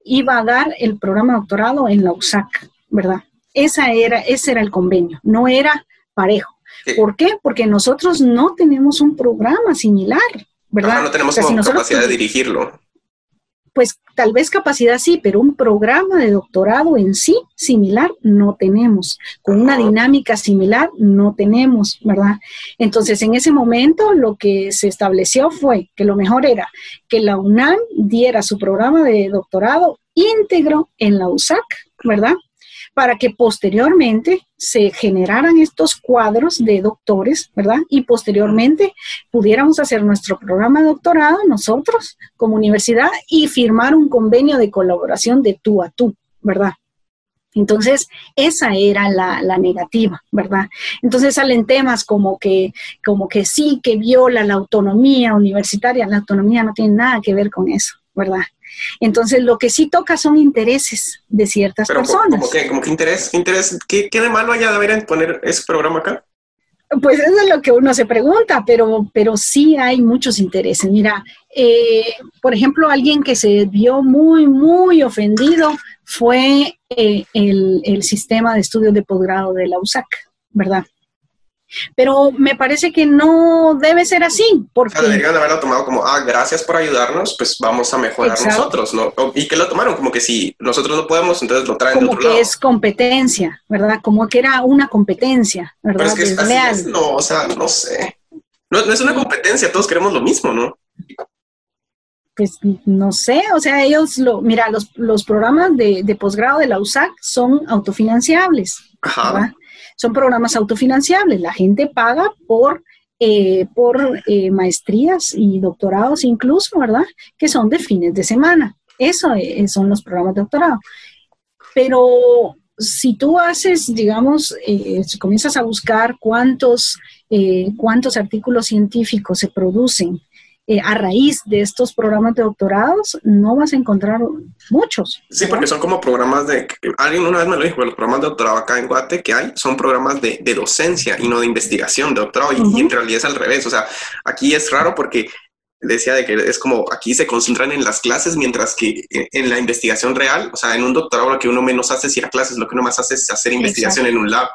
iba a dar el programa de doctorado en la USAC, ¿verdad? Esa era, ese era el convenio, no era parejo. ¿Por qué? Porque nosotros no tenemos un programa similar, ¿verdad? no tenemos capacidad de dirigirlo. Pues tal vez capacidad sí, pero un programa de doctorado en sí similar no tenemos. Con una dinámica similar no tenemos, ¿verdad? Entonces, en ese momento lo que se estableció fue que lo mejor era que la UNAM diera su programa de doctorado íntegro en la USAC, ¿verdad? Para que posteriormente se generaran estos cuadros de doctores, ¿verdad? Y posteriormente pudiéramos hacer nuestro programa de doctorado nosotros como universidad y firmar un convenio de colaboración de tú a tú, ¿verdad? Entonces, esa era la, la, negativa, ¿verdad? Entonces salen temas como que, como que sí, que viola la autonomía universitaria. La autonomía no tiene nada que ver con eso, ¿verdad? Entonces, lo que sí toca son intereses de ciertas personas. ¿Cómo que, como que interés? interés ¿qué, ¿Qué de malo haya de haber en poner ese programa acá? Pues eso es lo que uno se pregunta, pero, pero sí hay muchos intereses. Mira, eh, por ejemplo, alguien que se vio muy, muy ofendido fue eh, el, el sistema de estudios de posgrado de la USAC, ¿verdad? Pero me parece que no debe ser así. Porque... O deberían haberlo tomado como, ah, gracias por ayudarnos, pues vamos a mejorar nosotros, ¿no? Y que lo tomaron como que si nosotros no podemos, entonces lo traen como de otro que es competencia, ¿verdad? Como que era una competencia, ¿verdad? Pero es que así no, o sea, no sé. No, no es una competencia, todos queremos lo mismo, ¿no? pues no sé, o sea, ellos lo, mira, los, los programas de, de posgrado de la USAC son autofinanciables. Ajá son programas autofinanciables. La gente paga por, eh, por eh, maestrías y doctorados incluso, ¿verdad? Que son de fines de semana. Eso eh, son los programas de doctorado. Pero si tú haces, digamos, si comienzas a buscar cuántos, cuántos artículos científicos se producen eh, a raíz de estos programas de doctorados, no vas a encontrar muchos. Sí, porque son como programas de, alguien una vez me lo dijo, los programas de doctorado acá en Guate que hay son programas de, de docencia y no de investigación, de doctorado, y, en realidad es al revés. O sea, aquí es raro porque decía de que es como aquí se concentran en las clases, mientras que en la investigación real, o sea, en un doctorado lo que uno menos hace es ir a clases, lo que uno más hace es hacer investigación en un lab.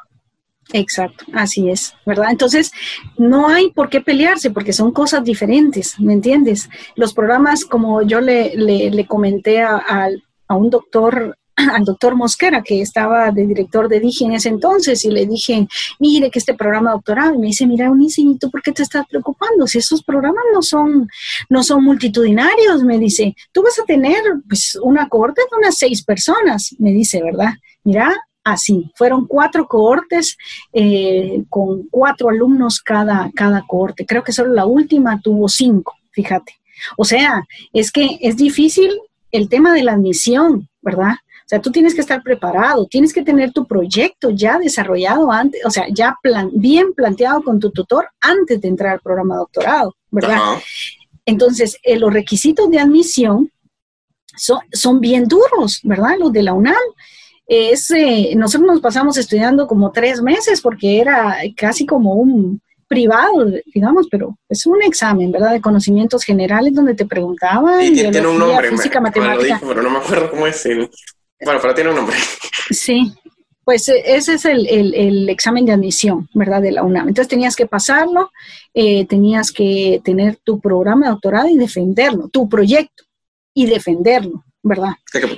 Exacto, así es, ¿verdad? Entonces, no hay por qué pelearse porque son cosas diferentes, ¿me entiendes? Los programas, como yo le, le, comenté a, un doctor, al doctor Mosquera, que estaba de director de DIGI en ese entonces, y le dije, mire que este programa doctoral, y me dice, mira, Unice, ¿y por qué te estás preocupando? Si esos programas no son, no son multitudinarios, me dice, tú vas a tener pues una corte de unas seis personas, me dice, ¿verdad? Mira, así. Fueron cuatro cohortes eh, con cuatro alumnos cada, cada cohorte. Creo que solo la última tuvo cinco, fíjate. O sea, es que es difícil el tema de la admisión, ¿verdad? O sea, tú tienes que estar preparado, tienes que tener tu proyecto ya desarrollado antes, o sea, ya plan, bien planteado con tu tutor antes de entrar al programa de doctorado, ¿verdad? Entonces, eh, los requisitos de admisión son, son, bien duros, ¿verdad? Los de la UNAM. Es, eh, nosotros nos pasamos estudiando como tres meses porque era casi como un privado, digamos, pero es un examen, ¿verdad? De conocimientos generales donde te preguntaban. Y tiene un nombre, física, matemática. pero no me acuerdo cómo es. El... Bueno, pero tiene un nombre. Sí, pues eh, ese es el, examen de admisión, ¿verdad? De la UNAM. Entonces tenías que pasarlo, eh, tenías que tener tu programa de doctorado y defenderlo, tu proyecto y defenderlo, ¿verdad?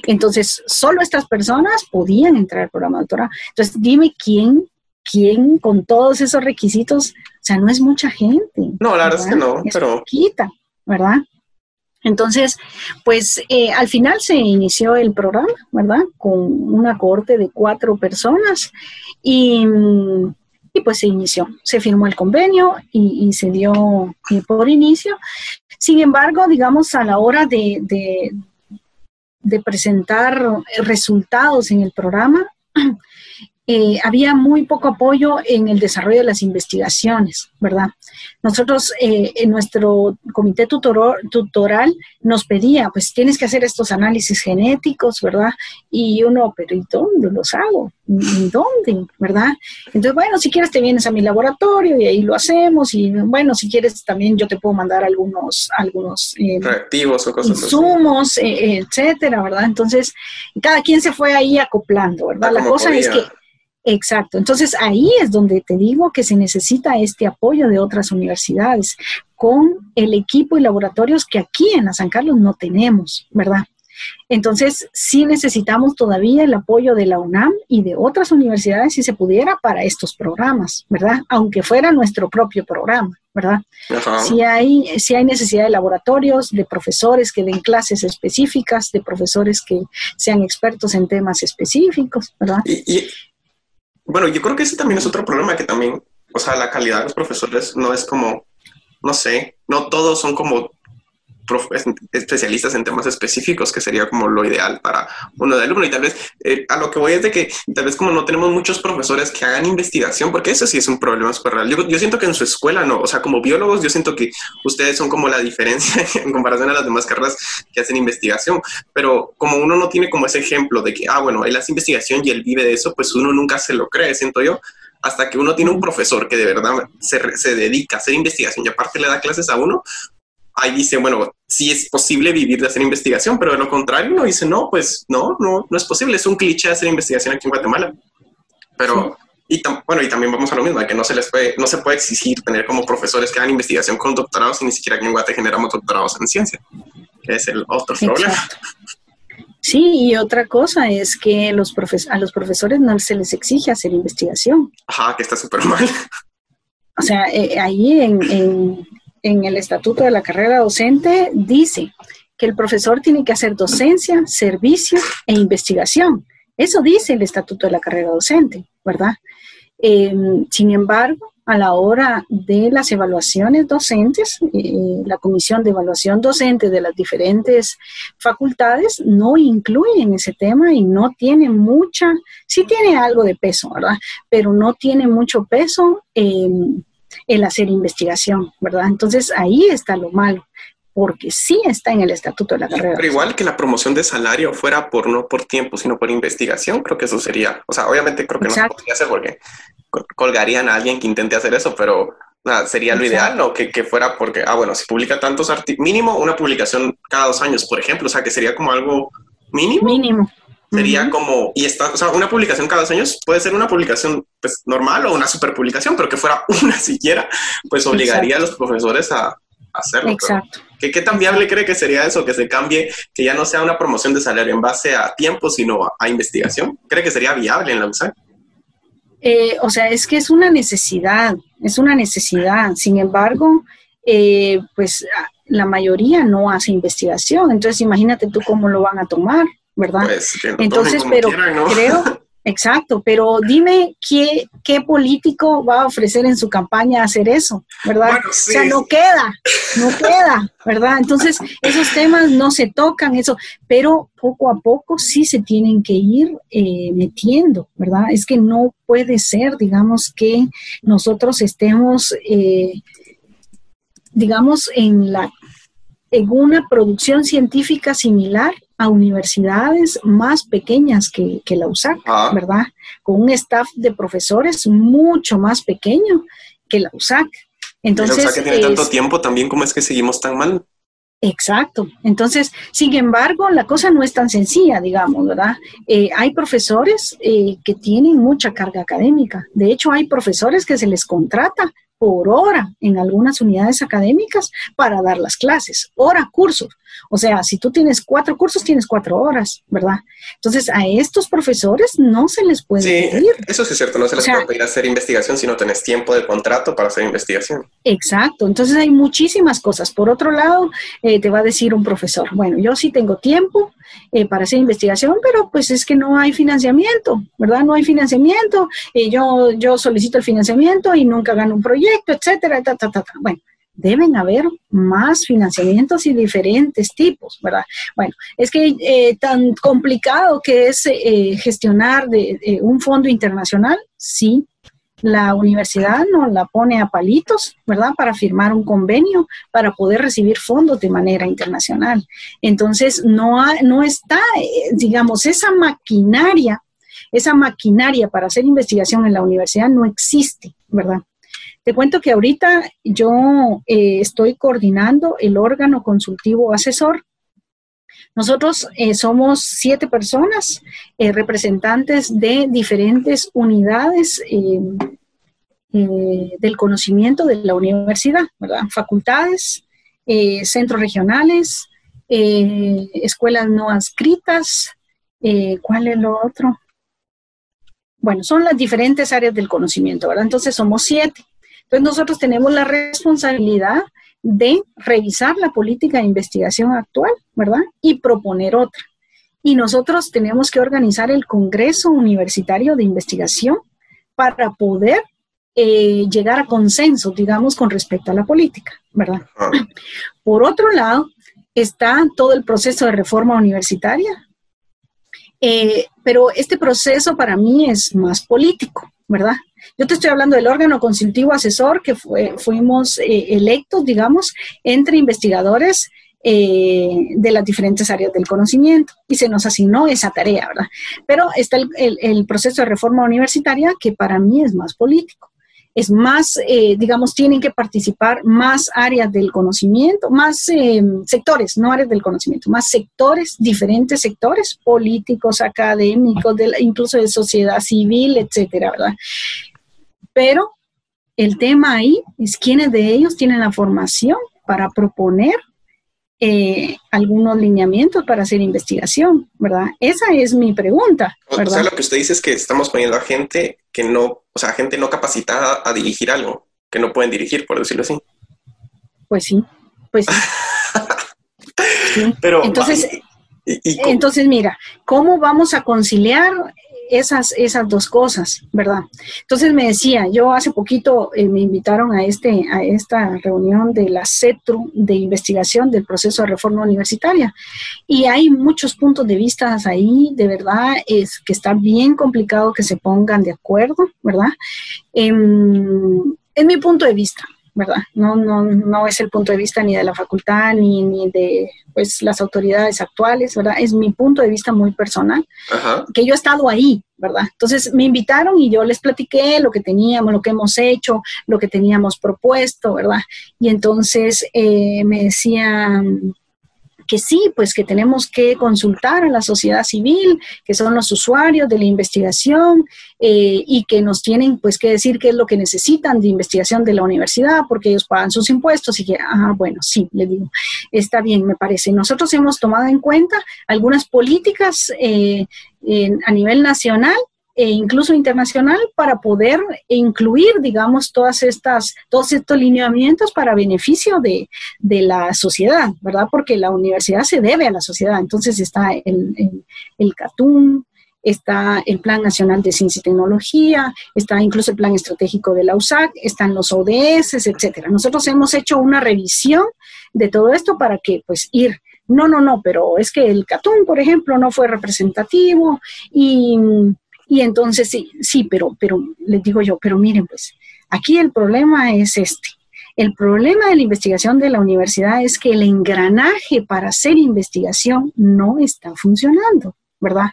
Entonces, solo estas personas podían entrar al programa de doctorado. Entonces, dime quién, quién con todos esos requisitos, o sea, no es mucha gente. No, la verdad es que no, es pero... Poquita, ¿verdad? Entonces, pues eh, al final se inició el programa, ¿verdad? Con una cohorte de cuatro personas y, pues se inició, se firmó el convenio y, se dio eh, por inicio. Sin embargo, digamos, a la hora de, de presentar resultados en el programa, eh, había muy poco apoyo en el desarrollo de las investigaciones, ¿verdad? Nosotros, eh, en nuestro comité tutoral nos pedía, pues tienes que hacer estos análisis genéticos, ¿verdad? Y uno, pero ¿y dónde los hago? ¿Y dónde? ¿Verdad? Entonces, bueno, si quieres te vienes a mi laboratorio y ahí lo hacemos y bueno, si quieres también yo te puedo mandar algunos, algunos eh, reactivos o cosas insumos, etcétera, ¿verdad? Entonces, cada quien se fue ahí acoplando, ¿verdad? La cosa es que Exacto. Entonces ahí es donde te digo que se necesita este apoyo de otras universidades con el equipo y laboratorios que aquí en la San Carlos no tenemos, ¿verdad? Entonces, sí necesitamos todavía el apoyo de la UNAM y de otras universidades si se pudiera para estos programas, ¿verdad? Aunque fuera nuestro propio programa, ¿verdad? Si hay, si hay necesidad de laboratorios, de profesores que den clases específicas, de profesores que sean expertos en temas específicos, ¿verdad? y, bueno, yo creo que ese también es otro problema que también, o sea, la calidad de los profesores no es como, no sé, no todos son como especialistas en temas específicos, que sería como lo ideal para uno de alumno. Y tal vez eh, a lo que voy es de que tal vez como no tenemos muchos profesores que hagan investigación, porque eso sí es un problema súper real. Yo, yo, siento que en su escuela no, o sea, como biólogos, yo siento que ustedes son como la diferencia en comparación a las demás carreras que hacen investigación, pero como uno no tiene como ese ejemplo de que, ah, bueno, él hace investigación y él vive de eso, pues uno nunca se lo cree, siento yo hasta que uno tiene un profesor que de verdad se, se, dedica a hacer investigación y aparte le da clases a uno, ahí dice, bueno, sí es posible vivir de hacer investigación, pero de lo contrario uno dice, no, pues no, no, no es posible, es un cliché hacer investigación aquí en Guatemala. Pero, y bueno, y también vamos a lo mismo, que no se les puede, no se puede exigir tener como profesores que hagan investigación con doctorados y ni siquiera aquí en Guatemala generamos doctorados en ciencia, que es el otro problema. Sí, y otra cosa es que los a los profesores no se les exige hacer investigación. Ajá, que está súper mal. O sea, eh, ahí en, en el estatuto de la carrera docente dice que el profesor tiene que hacer docencia, servicio e investigación. Eso dice el estatuto de la carrera docente, ¿verdad? Em, sin embargo, a la hora de las evaluaciones docentes, eh, la comisión de evaluación docente de las diferentes facultades no incluye en ese tema y no tiene mucha, sí tiene algo de peso, ¿verdad? Pero no tiene mucho peso el hacer investigación, ¿verdad? Entonces ahí está lo malo, porque sí está en el estatuto de la carrera. Pero igual que la promoción de salario fuera por no por tiempo, sino por investigación, creo que eso sería, o sea, obviamente creo que no se podría hacer porque colgarían a alguien que intente hacer eso, pero sería lo ideal, ¿no? Que, que, fuera porque, ah, bueno, si publica tantos artículos, mínimo una publicación cada dos años, por ejemplo, o sea, que sería como algo mínimo. Mínimo. Sería como, y está, o sea, una publicación cada dos años puede ser una publicación pues normal o una super publicación, pero que fuera una siquiera, pues obligaría a los profesores a, hacerlo. Exacto. ¿Qué, ¿Qué, tan viable cree que sería eso? Que se cambie, que ya no sea una promoción de salario en base a tiempo, sino a, investigación. ¿Cree que sería viable en la USAC? Eh, o sea, es que es una necesidad, es una necesidad. Sin embargo, eh, pues la mayoría no hace investigación. Entonces, imagínate tú cómo lo van a tomar. ¿Verdad? Pues, Entonces, pero creo, Exacto, pero dime qué, qué político va a ofrecer en su campaña hacer eso, ¿verdad? O sea, no queda, no queda, ¿verdad? Entonces, esos temas no se tocan, eso, pero poco a poco sí se tienen que ir eh, metiendo, ¿verdad? Es que no puede ser, digamos, que nosotros estemos, eh, digamos, en la en una producción científica similar a universidades más pequeñas que, la USAC, ah. ¿verdad? Con un staff de profesores mucho más pequeño que la USAC. Entonces, la USAC tiene tanto tiempo también, ¿cómo es que seguimos tan mal? Exacto. Entonces, sin embargo, la cosa no es tan sencilla, digamos, ¿verdad? Eh, hay profesores eh, que tienen mucha carga académica. De hecho, hay profesores que se les contrata por hora en algunas unidades académicas para dar las clases, hora cursos. O sea, si tú tienes cuatro cursos, tienes cuatro horas, ¿verdad? Entonces, a estos profesores no se les puede sí, Eso sí es cierto, no se les puede pedir hacer investigación si no tienes tiempo de contrato para hacer investigación. Exacto, entonces hay muchísimas cosas. Por otro lado, eh, te va a decir un profesor, bueno, yo sí tengo tiempo eh, para hacer investigación, pero pues es que no hay financiamiento, ¿verdad? No hay financiamiento, eh, yo, yo solicito el financiamiento y nunca gano un proyecto, etcétera, ta, ta, ta, ta. Bueno, deben haber más financiamientos y diferentes tipos, ¿verdad? Bueno, es que eh, tan complicado que es eh, gestionar de, un fondo internacional, sí, la universidad nos la pone a palitos, ¿verdad? Para firmar un convenio, para poder recibir fondos de manera internacional. Entonces, no, no está, eh, digamos, esa maquinaria, esa maquinaria para hacer investigación en la universidad no existe, ¿verdad? Te cuento que ahorita yo eh, estoy coordinando el órgano consultivo asesor. Nosotros eh, somos siete personas, eh, representantes de diferentes unidades del conocimiento de la universidad, ¿verdad? Facultades, centros regionales, escuelas no adscritas, ¿cuál es lo otro? Bueno, son las diferentes áreas del conocimiento, ¿verdad? Entonces somos siete. Entonces nosotros tenemos la responsabilidad de revisar la política de investigación actual, ¿verdad? Y proponer otra. Y nosotros tenemos que organizar el Congreso Universitario de Investigación para poder eh, llegar a consenso, digamos, con respecto a la política, ¿verdad? Por otro lado, está todo el proceso de reforma universitaria, eh, pero este proceso para mí es más político, ¿verdad? Yo te estoy hablando del órgano consultivo asesor que fuimos eh, electos, digamos, entre investigadores eh, de las diferentes áreas del conocimiento y se nos asignó esa tarea, ¿verdad? Pero está el, proceso de reforma universitaria que para mí es más político es más, eh, digamos, tienen que participar más áreas del conocimiento, más sectores, no áreas del conocimiento, más sectores, diferentes sectores, políticos, académicos, incluso de sociedad civil, etcétera, ¿verdad? Pero el tema ahí es quiénes de ellos tienen la formación para proponer eh, algunos lineamientos para hacer investigación, ¿verdad? Esa es mi pregunta. ¿verdad? O sea, lo que usted dice es que estamos poniendo a gente que no, o sea, gente no capacitada a dirigir algo, que no pueden dirigir, por decirlo así. Pues sí, pues sí. Pero, entonces, entonces, mira, ¿cómo vamos a conciliar esas, esas dos cosas, ¿verdad? Entonces me decía, yo hace poquito eh, me invitaron a, este, a esta reunión de la CETRU de investigación del proceso de reforma universitaria y hay muchos puntos de vista ahí, de verdad, es que está bien complicado que se pongan de acuerdo, ¿verdad? en mi punto de vista, ¿verdad? No, no, no es el punto de vista ni de la facultad ni, ni de pues, las autoridades actuales, ¿verdad? Es mi punto de vista muy personal, que yo he estado ahí, ¿verdad? Entonces me invitaron y yo les platiqué lo que teníamos, lo que hemos hecho, lo que teníamos propuesto, ¿verdad? Y entonces eh, me decían que sí, pues que tenemos que consultar a la sociedad civil, que son los usuarios de la investigación eh, y que nos tienen pues que decir qué es lo que necesitan de investigación de la universidad porque ellos pagan sus impuestos y que, ah, bueno, sí, le digo, está bien, me parece. Nosotros hemos tomado en cuenta algunas políticas eh, a nivel nacional e incluso internacional para poder incluir, digamos, todas estas, todos estos lineamientos para beneficio de, de la sociedad, ¿verdad? Porque la universidad se debe a la sociedad. Entonces está el, el, CATUM, está el Plan Nacional de Ciencia y Tecnología, está incluso el Plan Estratégico de la USAC, están los ODS, etcétera. Nosotros hemos hecho una revisión de todo esto para que, pues, ir, no, no, no, pero es que el Catún, por ejemplo, no fue representativo y, y entonces sí, sí, pero, pero les digo yo, pero miren, pues, aquí el problema es este. El problema de la investigación de la universidad es que el engranaje para hacer investigación no está funcionando. ¿verdad?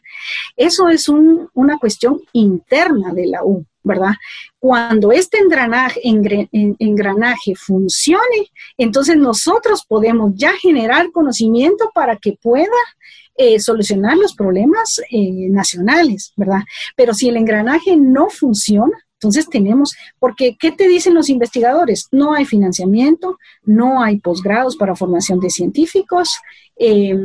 Eso es una cuestión interna de la U, ¿verdad? Cuando este engranaje, engranaje funcione, entonces nosotros podemos ya generar conocimiento para que pueda eh, solucionar los problemas eh, nacionales, ¿verdad? Pero si el engranaje no funciona, entonces tenemos, porque ¿qué te dicen los investigadores? No hay financiamiento, no hay posgrados para formación de científicos. Eh,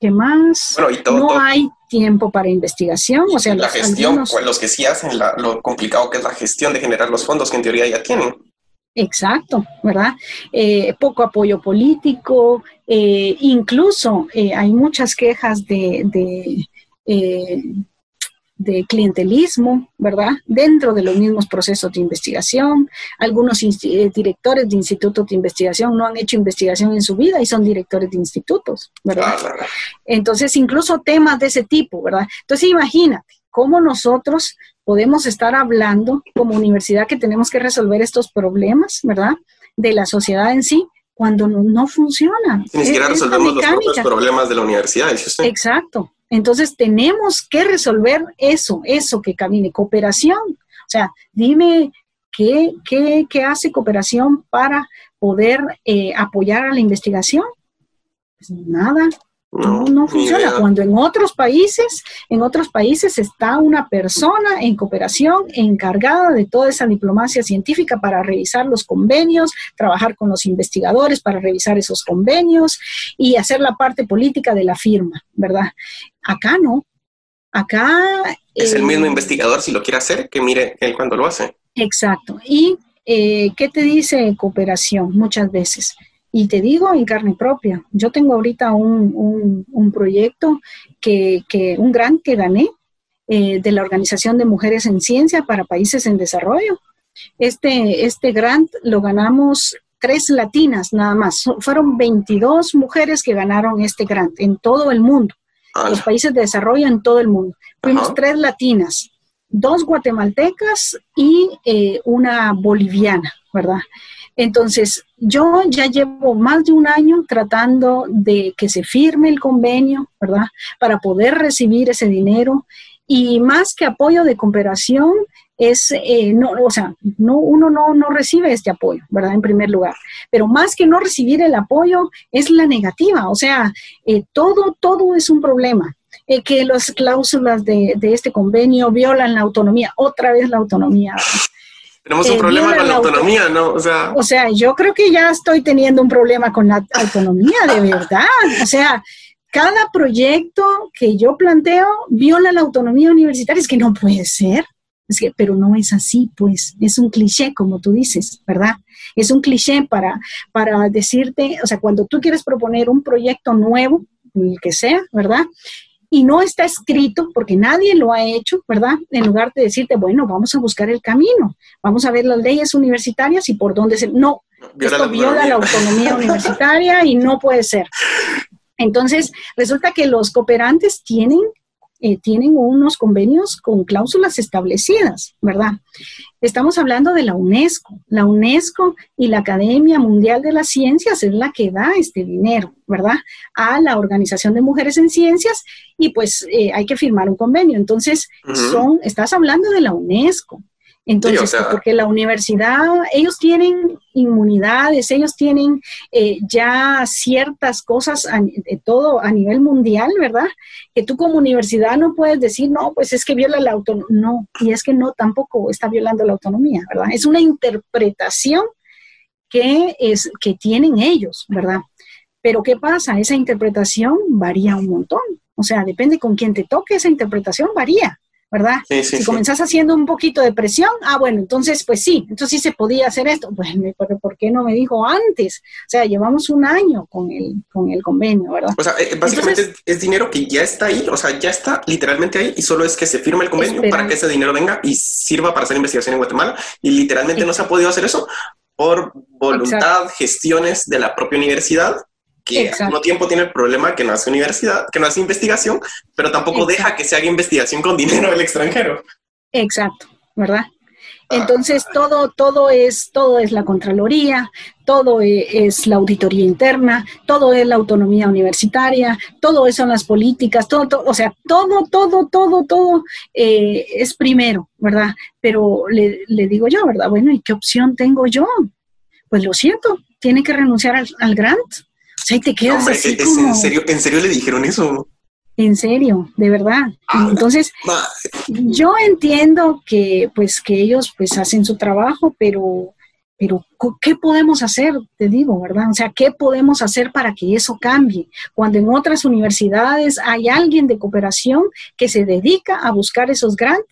¿Qué más? no hay tiempo para investigación. O sea, la gestión, pues, los que sí hacen lo complicado que es la gestión de generar los fondos que en teoría ya tienen. Exacto, ¿verdad? Eh, poco apoyo político, eh, incluso eh, hay muchas quejas de, de de clientelismo, ¿verdad? Dentro de los mismos procesos de investigación. Algunos directores de institutos de investigación no han hecho investigación en su vida y son directores de institutos, ¿verdad? Entonces, incluso temas de ese tipo, ¿verdad? Entonces, imagínate cómo nosotros podemos estar hablando como universidad que tenemos que resolver estos problemas, ¿verdad? De la sociedad en sí, cuando no, funciona. Ni siquiera resolvemos los propios problemas de la universidad. Exacto, entonces tenemos que resolver eso, eso que camine, cooperación. O sea, dime qué, qué, qué hace cooperación para poder eh, apoyar a la investigación. Pues nada, no, no funciona. Cuando en otros países, en otros países está una persona en cooperación encargada de toda esa diplomacia científica para revisar los convenios, trabajar con los investigadores para revisar esos convenios y hacer la parte política de la firma, ¿verdad? Acá no. Acá... Es el mismo eh, investigador si lo quiere hacer que mire él cuando lo hace. Exacto. ¿Y eh, qué te dice cooperación muchas veces? Y te digo en carne propia, yo tengo ahorita un, un, proyecto, que, que, un grant que gané eh, de la Organización de Mujeres en Ciencia para Países en Desarrollo. Este, este grant lo ganamos tres latinas nada más. Fueron 22 mujeres que ganaron este grant en todo el mundo, los países de desarrollo en todo el mundo. Fuimos tres latinas, dos guatemaltecas y eh, una boliviana, ¿verdad? Entonces, yo ya llevo más de un año tratando de que se firme el convenio, ¿verdad? Para poder recibir ese dinero. Y más que apoyo de cooperación, es, eh, no, o sea, no, uno no, no recibe este apoyo, ¿verdad? En primer lugar. Pero más que no recibir el apoyo, es la negativa. O sea, eh, todo, todo es un problema. Eh, que las cláusulas de, de este convenio violan la autonomía, otra vez la autonomía. Tenemos un eh, problema con la, autonomía, ¿no? O sea, o sea, yo creo que ya estoy teniendo un problema con la autonomía, de verdad. O sea, cada proyecto que yo planteo viola la autonomía universitaria. Es que no puede ser. Es que, pero no es así, pues. Es un cliché, como tú dices, ¿verdad? Es un cliché para, para decirte, o sea, cuando tú quieres proponer un proyecto nuevo, el que sea, ¿verdad? Y no está escrito porque nadie lo ha hecho, ¿verdad? En lugar de decirte, bueno, vamos a buscar el camino, vamos a ver las leyes universitarias y por dónde se... No, esto viola la autonomía universitaria y no puede ser. Entonces, resulta que los cooperantes tienen eh, tienen unos convenios con cláusulas establecidas, ¿verdad? Estamos hablando de la UNESCO. La UNESCO y la Academia Mundial de las Ciencias es la que da este dinero, ¿verdad? A la Organización de Mujeres en Ciencias y pues eh, hay que firmar un convenio. Entonces, son, estás hablando de la UNESCO. Entonces, porque la universidad, ellos tienen inmunidades, ellos tienen eh, ya ciertas cosas, de todo a nivel mundial, ¿verdad? Que tú como universidad no puedes decir, no, pues es que viola la autonomía. No, y es que no, tampoco está violando la autonomía, ¿verdad? Es una interpretación que, es, que tienen ellos, ¿verdad? Pero ¿qué pasa? Esa interpretación varía un montón. O sea, depende con quién te toque, esa interpretación varía. ¿Verdad? si comenzás haciendo un poquito de presión, ah, bueno, entonces, pues sí, entonces sí se podía hacer esto. Bueno, pero ¿por qué no me dijo antes? O sea, llevamos un año con el, con el convenio, ¿verdad? O sea, eh, básicamente es, dinero que ya está ahí, o sea, ya está literalmente ahí y solo es que se firma el convenio para que ese dinero venga y sirva para hacer investigación en Guatemala y literalmente no se ha podido hacer eso por voluntad, gestiones de la propia universidad que al mismo tiempo tiene el problema que no hace universidad, que no hace investigación, pero tampoco deja que se haga investigación con dinero del extranjero. Exacto, ¿verdad? Entonces todo, todo es, todo es la Contraloría, todo e, es la auditoría interna, todo es la autonomía universitaria, todo eso son las políticas, todo, todo o sea, todo, todo, todo, todo eh, es primero, ¿verdad? Pero le, digo yo, ¿verdad? Bueno, ¿y qué opción tengo yo? Pues lo siento, tiene que renunciar al, al grant sea, te quedas así ¿en, serio, ¿En serio le dijeron eso? En serio, de verdad. Ah, Entonces, yo entiendo que pues que ellos pues hacen su trabajo, pero pero ¿qué podemos hacer? Te digo, ¿verdad? O sea, ¿qué podemos hacer para que eso cambie? Cuando en otras universidades hay alguien de cooperación que se dedica a buscar esos grants,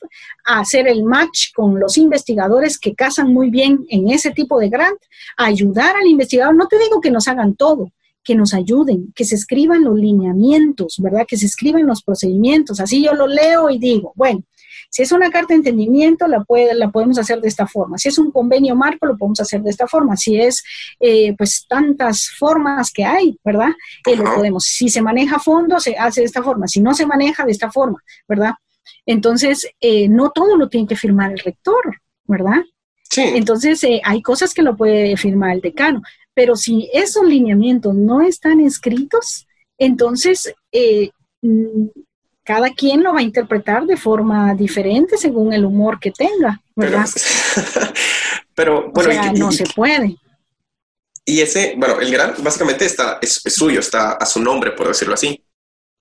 a hacer el match con los investigadores que casan muy bien en ese tipo de grant, a ayudar al investigador. No te digo que nos hagan todo, que nos ayuden, que se escriban los lineamientos, ¿verdad? Que se escriban los procedimientos. Así yo lo leo y digo, bueno, si es una carta de entendimiento, la, puede, la podemos hacer de esta forma. Si es un convenio marco, lo podemos hacer de esta forma. Si es, eh, pues, tantas formas que hay, ¿verdad? Eh, lo podemos. Si se maneja fondo, se hace de esta forma. Si no se maneja, de esta forma, ¿verdad? Entonces, eh, no todo lo tiene que firmar el rector, ¿verdad? Sí. Entonces, hay cosas que lo puede firmar el decano. Pero si esos lineamientos no están escritos, entonces eh, mm, cada quien lo va a interpretar de forma diferente según el humor que tenga, ¿verdad? Pero, bueno, no se puede. Y ese, bueno, el gran básicamente está, es, suyo, está a su nombre, por decirlo así.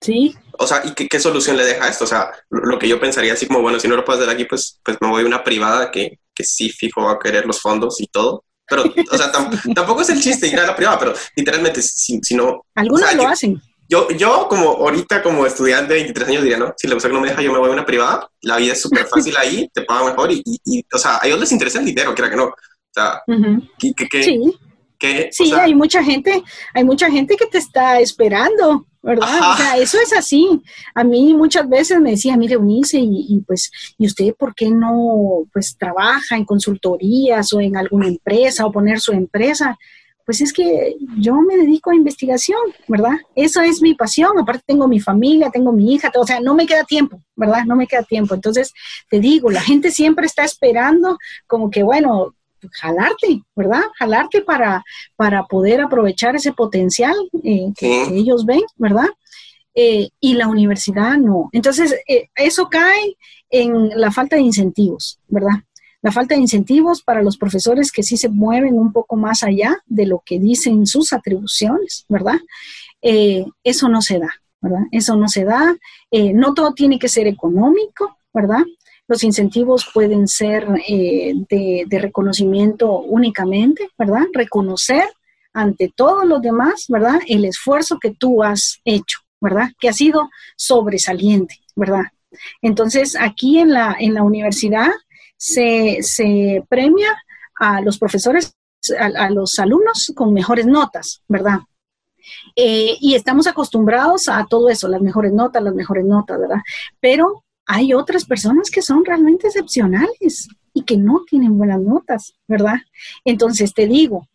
Sí. O sea, ¿y qué, solución le deja esto? O sea, lo, que yo pensaría así como, bueno, si no lo puedes hacer aquí, pues, pues me voy a una privada que, que sí fijo va a querer los fondos y todo. Pero, o sea, tampoco es el chiste ir a la privada, pero literalmente, si, si no... Algunos lo hacen. Yo, yo, como ahorita, como estudiante de 23 años, diría, ¿no? Si la que no me deja, yo me voy a una privada. La vida es súper fácil ahí, te pagan mejor y, y, o sea, a ellos les interesa el dinero, quiera que no. O sea, que, que, sí. sí, hay mucha gente, hay mucha gente que te está esperando ¿verdad? O sea, eso es así. A mí muchas veces me decía, mire, Unice, y, pues, ¿y usted por qué no, pues, trabaja en consultorías o en alguna empresa o poner su empresa? Pues es que yo me dedico a investigación, ¿verdad? Esa es mi pasión. Aparte tengo mi familia, tengo mi hija, o sea, no me queda tiempo, ¿verdad? No me queda tiempo. Entonces, te digo, la gente siempre está esperando como que, bueno, jalarte, ¿verdad? Jalarte para, para poder aprovechar ese potencial eh, que, ellos ven, ¿verdad? Eh, y la universidad no. Entonces, eh, eso cae en la falta de incentivos, ¿verdad? La falta de incentivos para los profesores que sí se mueven un poco más allá de lo que dicen sus atribuciones, ¿verdad? eso no se da, ¿verdad? Eso no se da. no todo tiene que ser económico, ¿verdad? Los incentivos pueden ser eh, de, reconocimiento únicamente, ¿verdad? Reconocer ante todos los demás, ¿verdad? El esfuerzo que tú has hecho, ¿verdad? Que ha sido sobresaliente, ¿verdad? Entonces, aquí en la, en la universidad se, premia a los profesores, a, los alumnos con mejores notas, ¿verdad? Eh, y estamos acostumbrados a todo eso, las mejores notas, las mejores notas, ¿verdad? Pero hay otras personas que son realmente excepcionales y que no tienen buenas notas, ¿verdad? Entonces te digo,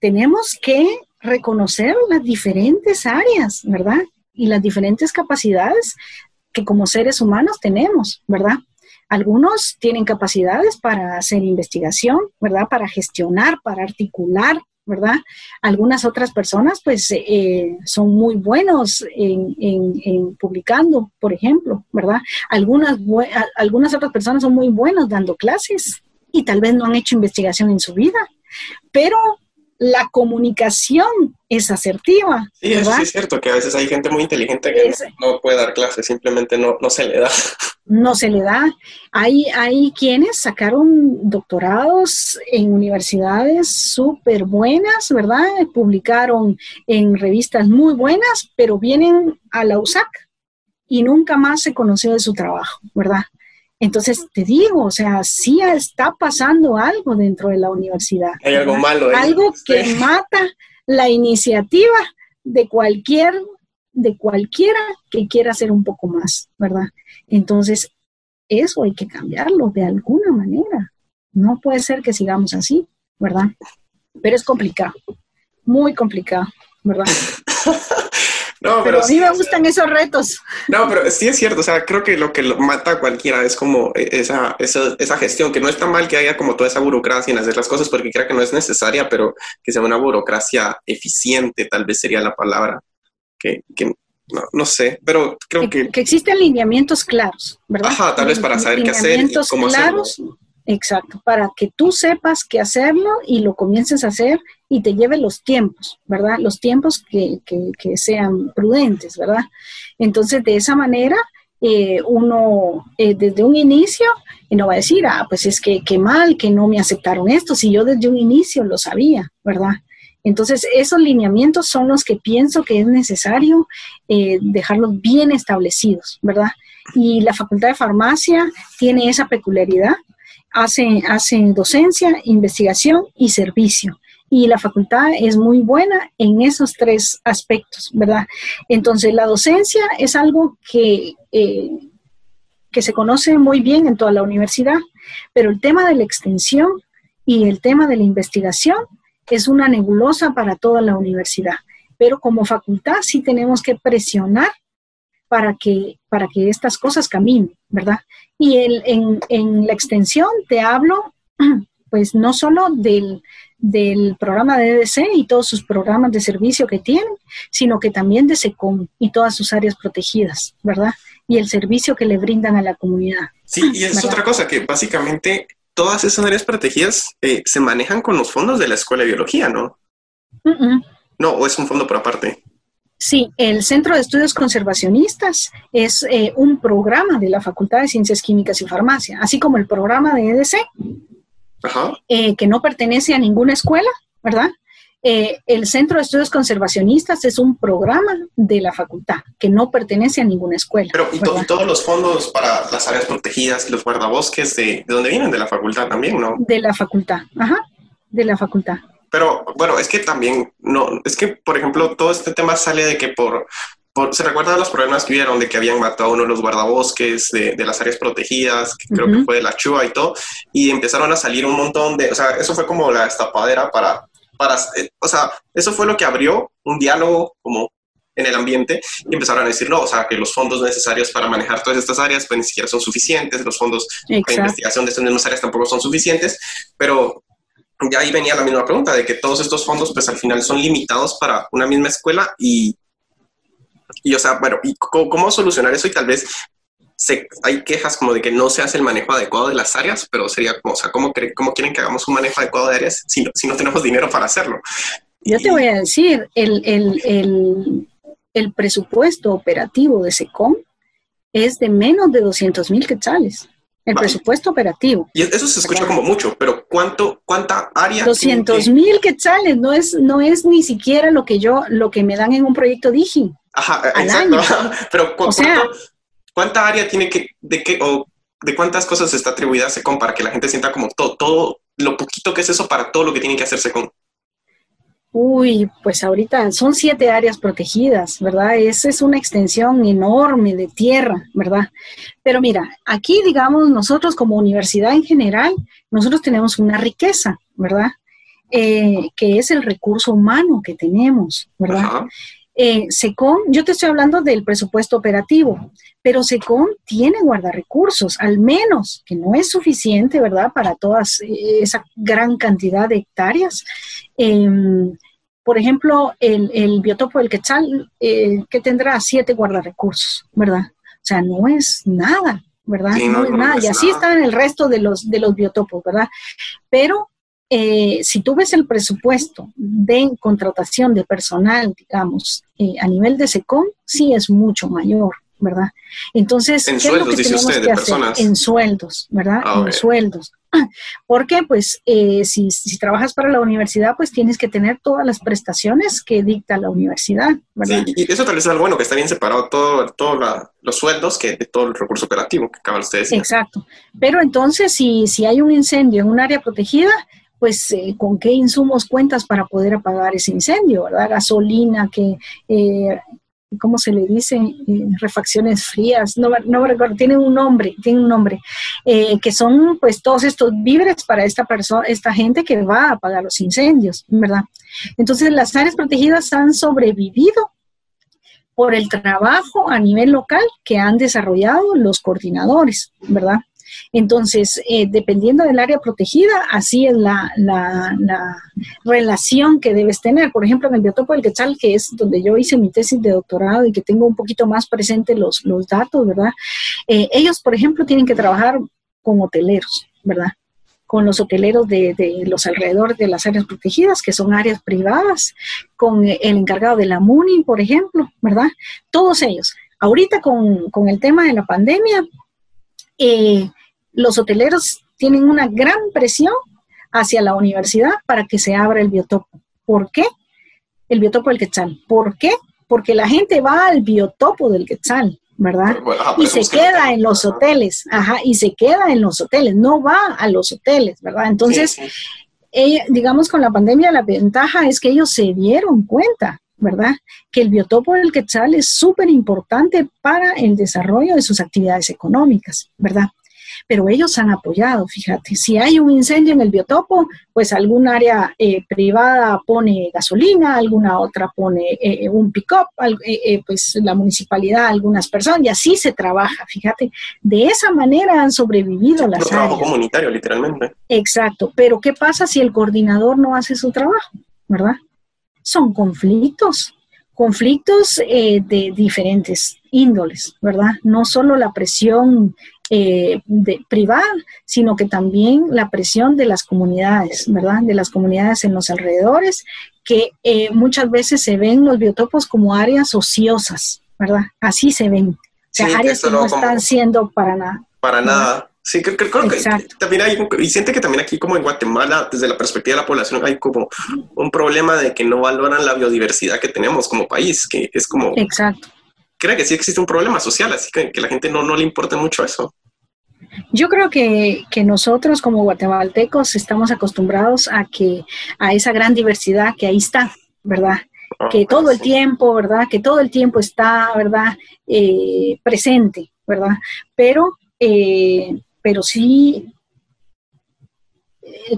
tenemos que reconocer las diferentes áreas, ¿verdad? Y las diferentes capacidades que como seres humanos tenemos, ¿verdad? Algunos tienen capacidades para hacer investigación, ¿verdad? Para gestionar, para articular, ¿verdad? Algunas otras personas pues eh, son muy buenos en, en, publicando, por ejemplo, ¿verdad? Algunas, algunas otras personas son muy buenas dando clases y tal vez no han hecho investigación en su vida, pero la comunicación es asertiva. Sí, eso sí es cierto, que a veces hay gente muy inteligente que no, puede dar clases, simplemente no, no se le da. No se le da. Hay, hay quienes sacaron doctorados en universidades súper buenas, ¿verdad? Publicaron en revistas muy buenas, pero vienen a la USAC y nunca más se conoció de su trabajo, ¿verdad? Entonces, te digo, o sea, sí está pasando algo dentro de la universidad. Hay algo malo. Algo que mata la iniciativa de cualquier, de cualquiera que quiera hacer un poco más, ¿verdad? Entonces, eso hay que cambiarlo de alguna manera. No puede ser que sigamos así, ¿verdad? Pero es complicado, muy complicado, ¿verdad? No, pero, a mí me gustan esos retos. No, pero sí es cierto, o sea, creo que lo que mata a cualquiera es como e, esa, esa, esa, gestión, que no está mal que haya como toda esa burocracia en hacer las cosas, porque creo que no es necesaria, pero que sea una burocracia eficiente, tal vez sería la palabra, que, que no, no, sé, pero creo que... Que existen lineamientos claros, ¿verdad? Ajá, tal vez para saber qué hacer y cómo claros, hacerlo. Exacto, para que tú sepas qué hacerlo y lo comiences a hacer y te lleve los tiempos, ¿verdad? Los tiempos que, que, sean prudentes, ¿verdad? Entonces, de esa manera, eh, uno eh, desde un inicio no va a decir, ah, pues es que qué mal que no me aceptaron esto, si yo desde un inicio lo sabía, ¿verdad? Entonces, esos lineamientos son los que pienso que es necesario eh, dejarlos bien establecidos, ¿verdad? Y la Facultad de Farmacia tiene esa peculiaridad hacen, docencia, investigación y servicio. Y la facultad es muy buena en esos tres aspectos, ¿verdad? Entonces, la docencia es algo que, eh, que se conoce muy bien en toda la universidad, pero el tema de la extensión y el tema de la investigación es una nebulosa para toda la universidad. Pero como facultad sí tenemos que presionar para que, para que estas cosas caminen, ¿verdad? Y el, en, en, la extensión te hablo, pues no solo del, del programa de EDC y todos sus programas de servicio que tienen, sino que también de SECOM y todas sus áreas protegidas, ¿verdad? Y el servicio que le brindan a la comunidad. Sí, y es otra cosa que básicamente todas esas áreas protegidas eh, se manejan con los fondos de la Escuela de Biología, ¿no? No, o es un fondo por aparte. Sí, el Centro de Estudios Conservacionistas es eh, un programa de la Facultad de Ciencias Químicas y Farmacia, así como el programa de EDC, eh, que no pertenece a ninguna escuela, ¿verdad? Eh, el Centro de Estudios Conservacionistas es un programa de la facultad que no pertenece a ninguna escuela. Pero y, todos los fondos para las áreas protegidas, los guardabosques, ¿de, ¿de dónde vienen? De la facultad también, ¿no? De la facultad, ajá, de la facultad. Pero bueno, es que también, no, es que, por ejemplo, todo este tema sale de que por, se recuerdan los problemas que hubieron de que habían matado a uno de los guardabosques de, las áreas protegidas, que creo que fue de la Chua y todo, y empezaron a salir un montón de, o sea, eso fue como la estapadera para, para, eh, o sea, eso fue lo que abrió un diálogo como en el ambiente y empezaron a decir, no, o sea, que los fondos necesarios para manejar todas estas áreas pues ni siquiera son suficientes, los fondos de investigación de estas mismas áreas tampoco son suficientes, pero ya ahí venía la misma pregunta de que todos estos fondos pues al final son limitados para una misma escuela y, y o sea, bueno, ¿y cómo, solucionar eso? Y tal vez se, hay quejas como de que no se hace el manejo adecuado de las áreas, pero sería como, o sea, ¿cómo, cómo quieren que hagamos un manejo adecuado de áreas si no, si no tenemos dinero para hacerlo? Yo te voy a decir, el, el, el, el presupuesto operativo de SECOM es de menos de 200 mil quetzales. El presupuesto operativo. Y eso se escucha como mucho, pero ¿cuánto, cuánta área? 200 mil quetzales, no es, no es ni siquiera lo que yo, lo que me dan en un proyecto Digi. Ajá, exacto. pero ¿cuánta área tiene que, de qué, o de cuántas cosas está atribuida SECOM para que la gente sienta como todo, todo lo poquito que es eso para todo lo que tiene que hacer SECOM? Uy, pues ahorita son siete áreas protegidas, ¿verdad? Esa es una extensión enorme de tierra, ¿verdad? Pero mira, aquí, digamos, nosotros como universidad en general, nosotros tenemos una riqueza, ¿verdad? Eh, que es el recurso humano que tenemos, ¿verdad? Eh, SECOM, yo te estoy hablando del presupuesto operativo, pero SECOM tiene guardarrecursos, al menos, que no es suficiente, ¿verdad?, para toda eh, esa gran cantidad de hectáreas. Em, por ejemplo, el, biotopo del Quetzal, eh, que tendrá siete guardarrecursos, ¿verdad? O sea, no es nada, ¿verdad? no, es nada. y así están el resto de los, de los biotopos, ¿verdad? Pero eh, si tú ves el presupuesto de contratación de personal, digamos, eh, a nivel de SECOM, sí es mucho mayor, ¿verdad? Entonces, ¿En sueldos, dice usted, de personas? En sueldos, ¿verdad? Ah, en sueldos. Porque pues eh, si, si, trabajas para la universidad, pues tienes que tener todas las prestaciones que dicta la universidad. Sí, y eso tal vez es algo bueno, que está bien separado todos todo los sueldos que de todo el recurso operativo que acaban ustedes. Exacto. Pero entonces, si, si hay un incendio en un área protegida, pues eh, con qué insumos cuentas para poder apagar ese incendio, ¿verdad? Gasolina, que, eh, ¿cómo se le dice? Eh, refacciones frías, no, no me recuerdo, tiene un nombre, tiene un nombre, que son pues todos estos víveres para esta persona, esta gente que va a apagar los incendios, ¿verdad? Entonces las áreas protegidas han sobrevivido por el trabajo a nivel local que han desarrollado los coordinadores, ¿verdad? Entonces, eh, dependiendo del área protegida, así es la, relación que debes tener. Por ejemplo, en el biotopo del Quetzal, que es donde yo hice mi tesis de doctorado y que tengo un poquito más presente los, datos, ¿verdad? Eh, ellos, por ejemplo, tienen que trabajar con hoteleros, ¿verdad? con los hoteleros de, los alrededores de las áreas protegidas, que son áreas privadas, con el encargado de la MUNI, por ejemplo, ¿verdad? Todos ellos. Ahorita con, con el tema de la pandemia, eh, los hoteleros tienen una gran presión hacia la universidad para que se abra el biotopo. ¿Por qué? El biotopo del Quetzal. ¿Por qué? Porque la gente va al biotopo del Quetzal, ¿verdad? y se queda en los hoteles, ajá, y se queda en los hoteles, no va a los hoteles, ¿verdad? Entonces, digamos, con la pandemia la ventaja es que ellos se dieron cuenta, ¿verdad? Que el biotopo del Quetzal es súper importante para el desarrollo de sus actividades económicas, ¿verdad? Pero ellos han apoyado, fíjate, si hay un incendio en el biotopo, pues algún área eh, privada pone gasolina, alguna otra pone eh, un pick-up, eh, pues la municipalidad, algunas personas, y así se trabaja, fíjate, de esa manera han sobrevivido las áreas. trabajo comunitario, literalmente. Exacto, pero ¿qué pasa si el coordinador no hace su trabajo, verdad? Son conflictos, conflictos de diferentes índoles, ¿verdad? No solo la presión eh, de, privada, sino que también la presión de las comunidades, ¿verdad? De las comunidades en los alrededores, que eh, muchas veces se ven los biotopos como áreas ociosas, ¿verdad? Así se ven. O sea, áreas que no están siendo para nada. Para nada. Sí, creo, que también hay, y siente que también aquí como en Guatemala, desde la perspectiva de la población, hay como un problema de que no valoran la biodiversidad que tenemos como país, que es como... Exacto creo que sí existe un problema social, así que, que la gente no, no le importa mucho eso. Yo creo que, que, nosotros como guatemaltecos estamos acostumbrados a que a esa gran diversidad que ahí está, ¿verdad? Ah, que todo el tiempo, ¿verdad? Que todo el tiempo está, ¿verdad? Eh, presente, ¿verdad? Pero, eh, pero sí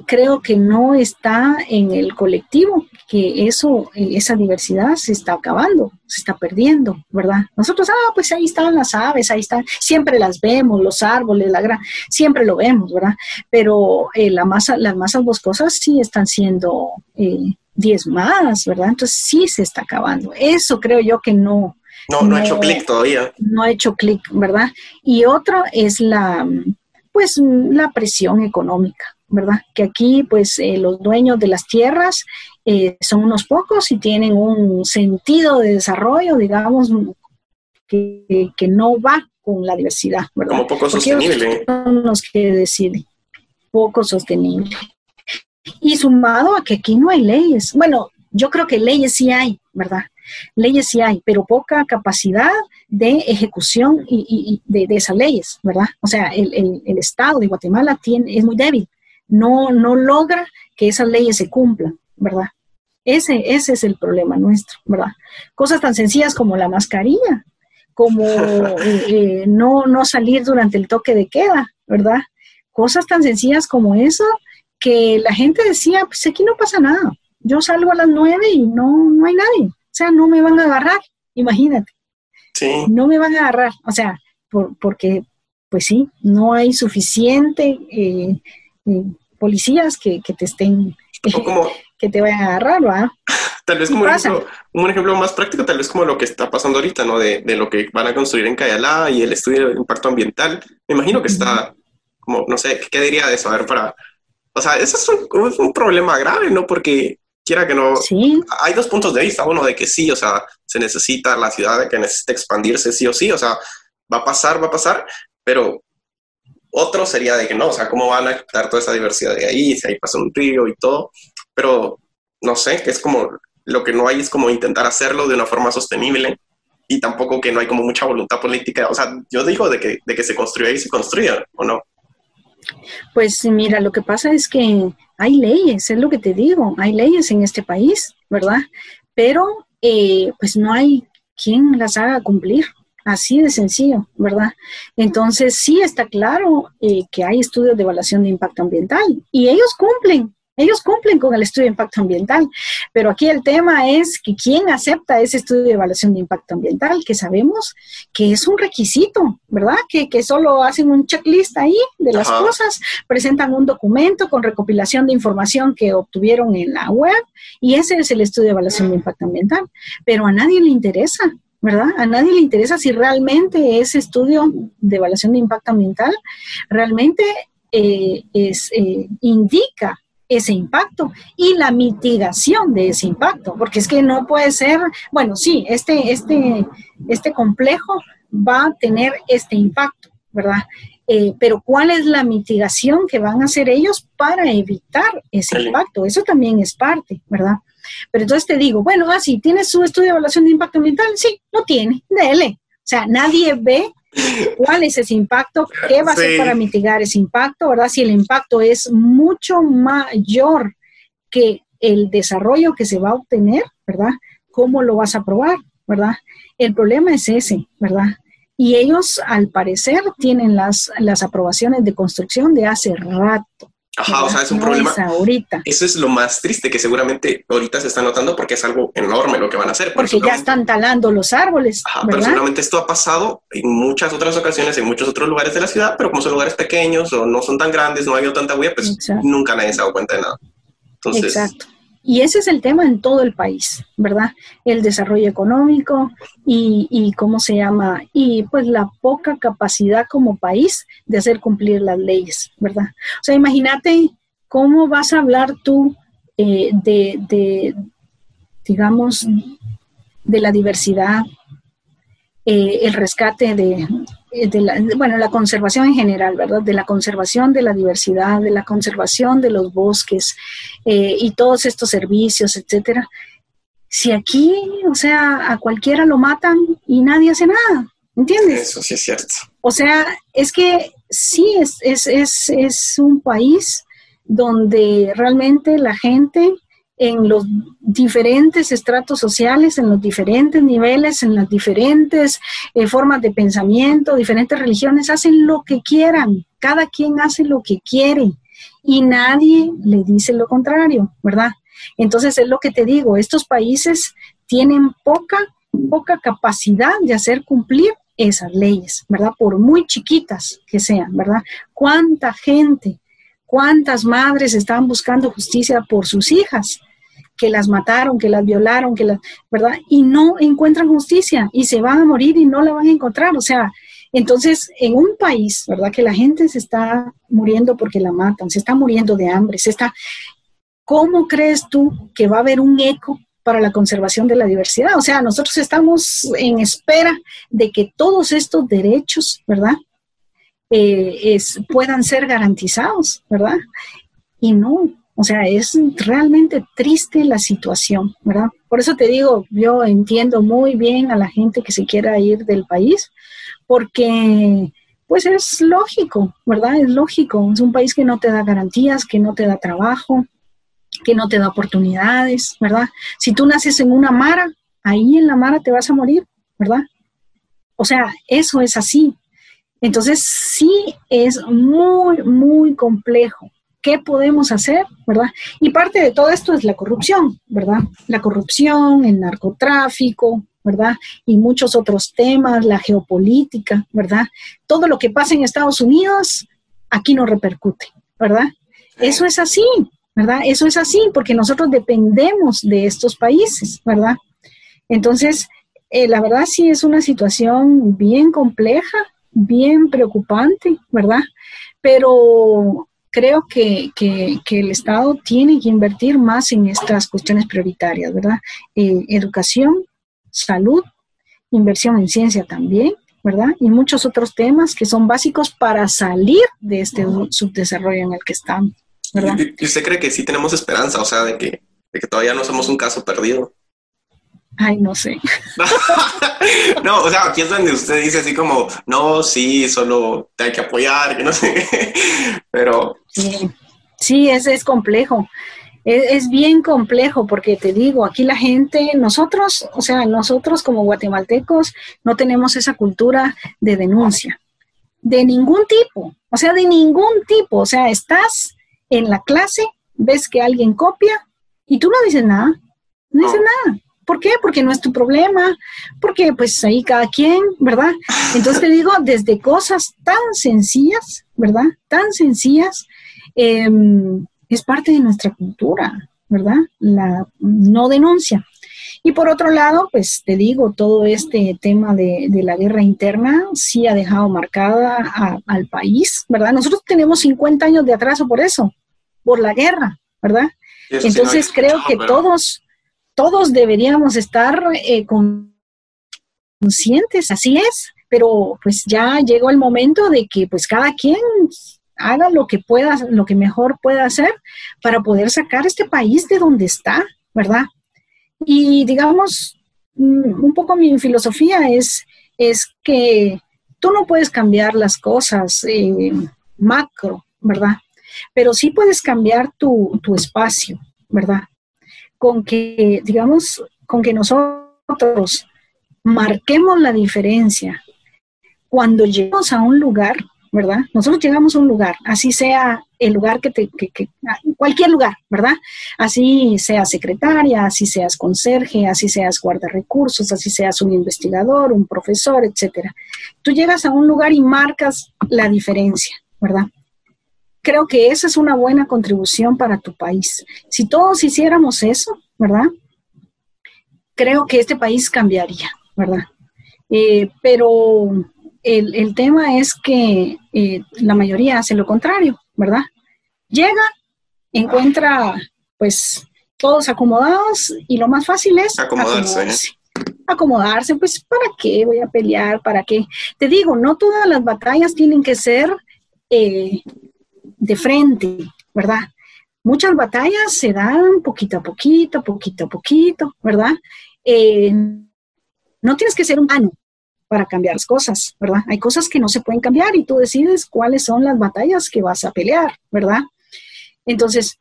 creo que no está en el colectivo, que eso, esa diversidad se está acabando, se está perdiendo, ¿verdad? Nosotros, ah, pues ahí están las aves, ahí están, siempre las vemos, los árboles, la gran, siempre lo vemos, ¿verdad? Pero eh, la masa, las masas boscosas sí están siendo eh, diezmadas, ¿verdad? Entonces sí se está acabando. Eso creo yo que no. No, no, no ha hecho clic todavía. No ha hecho clic, ¿verdad? Y otro es la, pues, la presión económica ¿verdad? Que aquí, pues, eh, los dueños de las tierras eh, son unos pocos y tienen un sentido de desarrollo, digamos, que, no va con la diversidad, ¿verdad? Como poco sostenible. Son los que deciden, poco sostenible. Y sumado a que aquí no hay leyes. Bueno, yo creo que leyes sí hay, ¿verdad? Leyes sí hay, pero poca capacidad de ejecución y, de, esas leyes, ¿verdad? O sea, el, el, Estado de Guatemala tiene, es muy débil no, no logra que esas leyes se cumplan, ¿verdad? Ese, ese es el problema nuestro, ¿verdad? Cosas tan sencillas como la mascarilla, como eh, eh, no, no salir durante el toque de queda, ¿verdad? Cosas tan sencillas como eso que la gente decía, pues aquí no pasa nada. Yo salgo a las nueve y no, no hay nadie. O sea, no me van a agarrar, imagínate. Sí. No me van a agarrar. O sea, porque, pues sí, no hay suficiente eh, policías que, te estén, que te vayan a agarrar, ¿va? Tal vez como un ejemplo, un ejemplo, más práctico, tal vez como lo que está pasando ahorita, ¿no? De, lo que van a construir en Cayalá y el estudio de impacto ambiental. Me imagino que está, como, no sé, ¿qué diría de eso? A ver, para... O sea, eso es un, problema grave, ¿no? Porque quiera que no... Sí. Hay dos puntos de vista. Uno de que sí, o sea, se necesita la ciudad, de que necesita expandirse sí o sí, o sea, va a pasar, va a pasar, pero Otro sería de que no, o sea, ¿cómo van a quitar toda esa diversidad de ahí? Si ahí pasa un río y todo. Pero no sé, que es como lo que no hay es como intentar hacerlo de una forma sostenible y tampoco que no hay como mucha voluntad política. O sea, yo digo de que, de que se construya y se construya, ¿o no? Pues mira, lo que pasa es que hay leyes, es lo que te digo, hay leyes en este país, ¿verdad? Pero eh, pues no hay quien las haga cumplir. Así de sencillo, ¿verdad? Entonces sí está claro eh, que hay estudios de evaluación de impacto ambiental y ellos cumplen, ellos cumplen con el estudio de impacto ambiental, pero aquí el tema es que quién acepta ese estudio de evaluación de impacto ambiental, que sabemos que es un requisito, ¿verdad? Que, que solo hacen un checklist ahí de las cosas, presentan un documento con recopilación de información que obtuvieron en la web y ese es el estudio de evaluación de impacto ambiental, pero a nadie le interesa. ¿Verdad? A nadie le interesa si realmente ese estudio de evaluación de impacto ambiental realmente eh, es, eh, indica ese impacto y la mitigación de ese impacto, porque es que no puede ser, bueno, sí, este, este, este complejo va a tener este impacto, ¿verdad? Eh, pero ¿cuál es la mitigación que van a hacer ellos para evitar ese impacto? Eso también es parte, ¿verdad? Pero entonces te digo, bueno, ah, tienes su estudio de evaluación de impacto ambiental, sí, lo tiene, dele. O sea, nadie ve cuál es ese impacto, qué va a hacer para mitigar ese impacto, ¿verdad? Si el impacto es mucho mayor que el desarrollo que se va a obtener, ¿verdad? ¿Cómo lo vas a probar, ¿verdad? El problema es ese, ¿verdad? Y ellos, al parecer, tienen las, las aprobaciones de construcción de hace rato. Ajá, o sea, es un problema. ahorita. Eso es lo más triste que seguramente ahorita se está notando porque es algo enorme lo que van a hacer. Porque ya están talando los árboles. Ajá, pero seguramente esto ha pasado en muchas otras ocasiones, en muchos otros lugares de la ciudad, pero como son lugares pequeños o no son tan grandes, no ha habido tanta huella, pues nunca nadie se ha dado cuenta de nada. Entonces, Exacto. Y ese es el tema en todo el país, ¿verdad? El desarrollo económico y, y, cómo se llama, y pues la poca capacidad como país de hacer cumplir las leyes, ¿verdad? O sea, imagínate cómo vas a hablar tú eh, de, de, digamos, de la diversidad, eh, el rescate de, de la, bueno, la conservación en general, ¿verdad? De la conservación de la diversidad, de la conservación de los bosques eh, y todos estos servicios, etcétera. Si aquí, o sea, a cualquiera lo matan y nadie hace nada, ¿entiendes? Eso sí es cierto. O sea, es que sí, es, es, es, es un país donde realmente la gente en los diferentes estratos sociales, en los diferentes niveles, en las diferentes eh, formas de pensamiento, diferentes religiones, hacen lo que quieran, cada quien hace lo que quiere y nadie le dice lo contrario, ¿verdad? Entonces es lo que te digo, estos países tienen poca, poca capacidad de hacer cumplir esas leyes, ¿verdad? Por muy chiquitas que sean, ¿verdad? ¿Cuánta gente, cuántas madres están buscando justicia por sus hijas? que las mataron, que las violaron, que las, ¿verdad? Y no encuentran justicia y se van a morir y no la van a encontrar. O sea, entonces, en un país, ¿verdad? Que la gente se está muriendo porque la matan, se está muriendo de hambre, se está... ¿Cómo crees tú que va a haber un eco para la conservación de la diversidad? O sea, nosotros estamos en espera de que todos estos derechos, ¿verdad? Eh, puedan ser garantizados, ¿verdad? Y no, o sea, es realmente triste la situación, ¿verdad? Por eso te digo, yo entiendo muy bien a la gente que se quiera ir del país, porque pues es lógico, ¿verdad? Es lógico. Es un país que no te da garantías, que no te da trabajo, que no te da oportunidades, ¿verdad? Si tú naces en una mara, ahí en la mara te vas a morir, ¿verdad? O sea, eso es así. Entonces, sí es muy, muy complejo ¿Qué podemos hacer? ¿Verdad? Y parte de todo esto es la corrupción, ¿verdad? La corrupción, el narcotráfico, ¿verdad? Y muchos otros temas, la geopolítica, ¿verdad? Todo lo que pasa en Estados Unidos, aquí no repercute, ¿verdad? Eso es así, ¿verdad? Eso es así porque nosotros dependemos de estos países, ¿verdad? Entonces, eh, la verdad sí es una situación bien compleja, bien preocupante, ¿verdad? Pero creo que, el Estado tiene que invertir más en estas cuestiones prioritarias, ¿verdad? Eh, educación, salud, inversión en ciencia también, ¿verdad? Y muchos otros temas que son básicos para salir de este subdesarrollo en el que estamos, ¿verdad? ¿Y usted cree que sí tenemos esperanza, o sea, de que, de que todavía no somos un caso perdido? Ay, no sé. no, o sea, aquí es donde usted dice así como, no, sí, solo te hay que apoyar, que no sé, pero... Sí, sí es, es complejo. Es, bien complejo porque te digo, aquí la gente, nosotros, o sea, nosotros como guatemaltecos no tenemos esa cultura de denuncia, de ningún tipo, o sea, de ningún tipo. O sea, estás en la clase, ves que alguien copia y tú no dices nada, no dices nada. ¿Por qué? Porque no es tu problema, porque pues ahí cada quien, ¿verdad? Entonces te digo, desde cosas tan sencillas, ¿verdad? Tan sencillas, eh, es parte de nuestra cultura, ¿verdad? La no denuncia. Y por otro lado, pues te digo, todo este tema de, la guerra interna sí ha dejado marcada al país, ¿verdad? Nosotros tenemos 50 años de atraso por eso, por la guerra, ¿verdad? Entonces creo que todos, todos deberíamos estar eh, conscientes, así es, pero pues ya llegó el momento de que pues cada quien haga lo que pueda, lo que mejor pueda hacer para poder sacar este país de donde está, ¿verdad? Y digamos, mm, un poco mi filosofía es, es que tú no puedes cambiar las cosas eh, macro, ¿verdad? Pero sí puedes cambiar tu, tu espacio, ¿verdad? Con que, digamos, con que nosotros marquemos la diferencia cuando llegamos a un lugar, ¿verdad? Nosotros llegamos a un lugar, así sea el lugar que te, que, cualquier lugar, ¿verdad? Así seas secretaria, así seas conserje, así seas guarda recursos, así seas un investigador, un profesor, etcétera. Tú llegas a un lugar y marcas la diferencia, ¿verdad? Creo que esa es una buena contribución para tu país. Si todos hiciéramos eso, ¿verdad? Creo que este país cambiaría, ¿verdad? Eh, pero el, tema es que eh, la mayoría hace lo contrario, ¿verdad? Llega, encuentra pues todos acomodados y lo más fácil es acomodarse. Acomodarse, pues ¿para qué voy a pelear? ¿Para qué? Te digo, no todas las batallas tienen que ser eh, de frente, ¿verdad? Muchas batallas se dan poquito a poquito, poquito a poquito, ¿verdad? Eh, no tienes que ser humano, para cambiar las cosas, ¿verdad? Hay cosas que no se pueden cambiar y tú decides cuáles son las batallas que vas a pelear, ¿verdad? Entonces,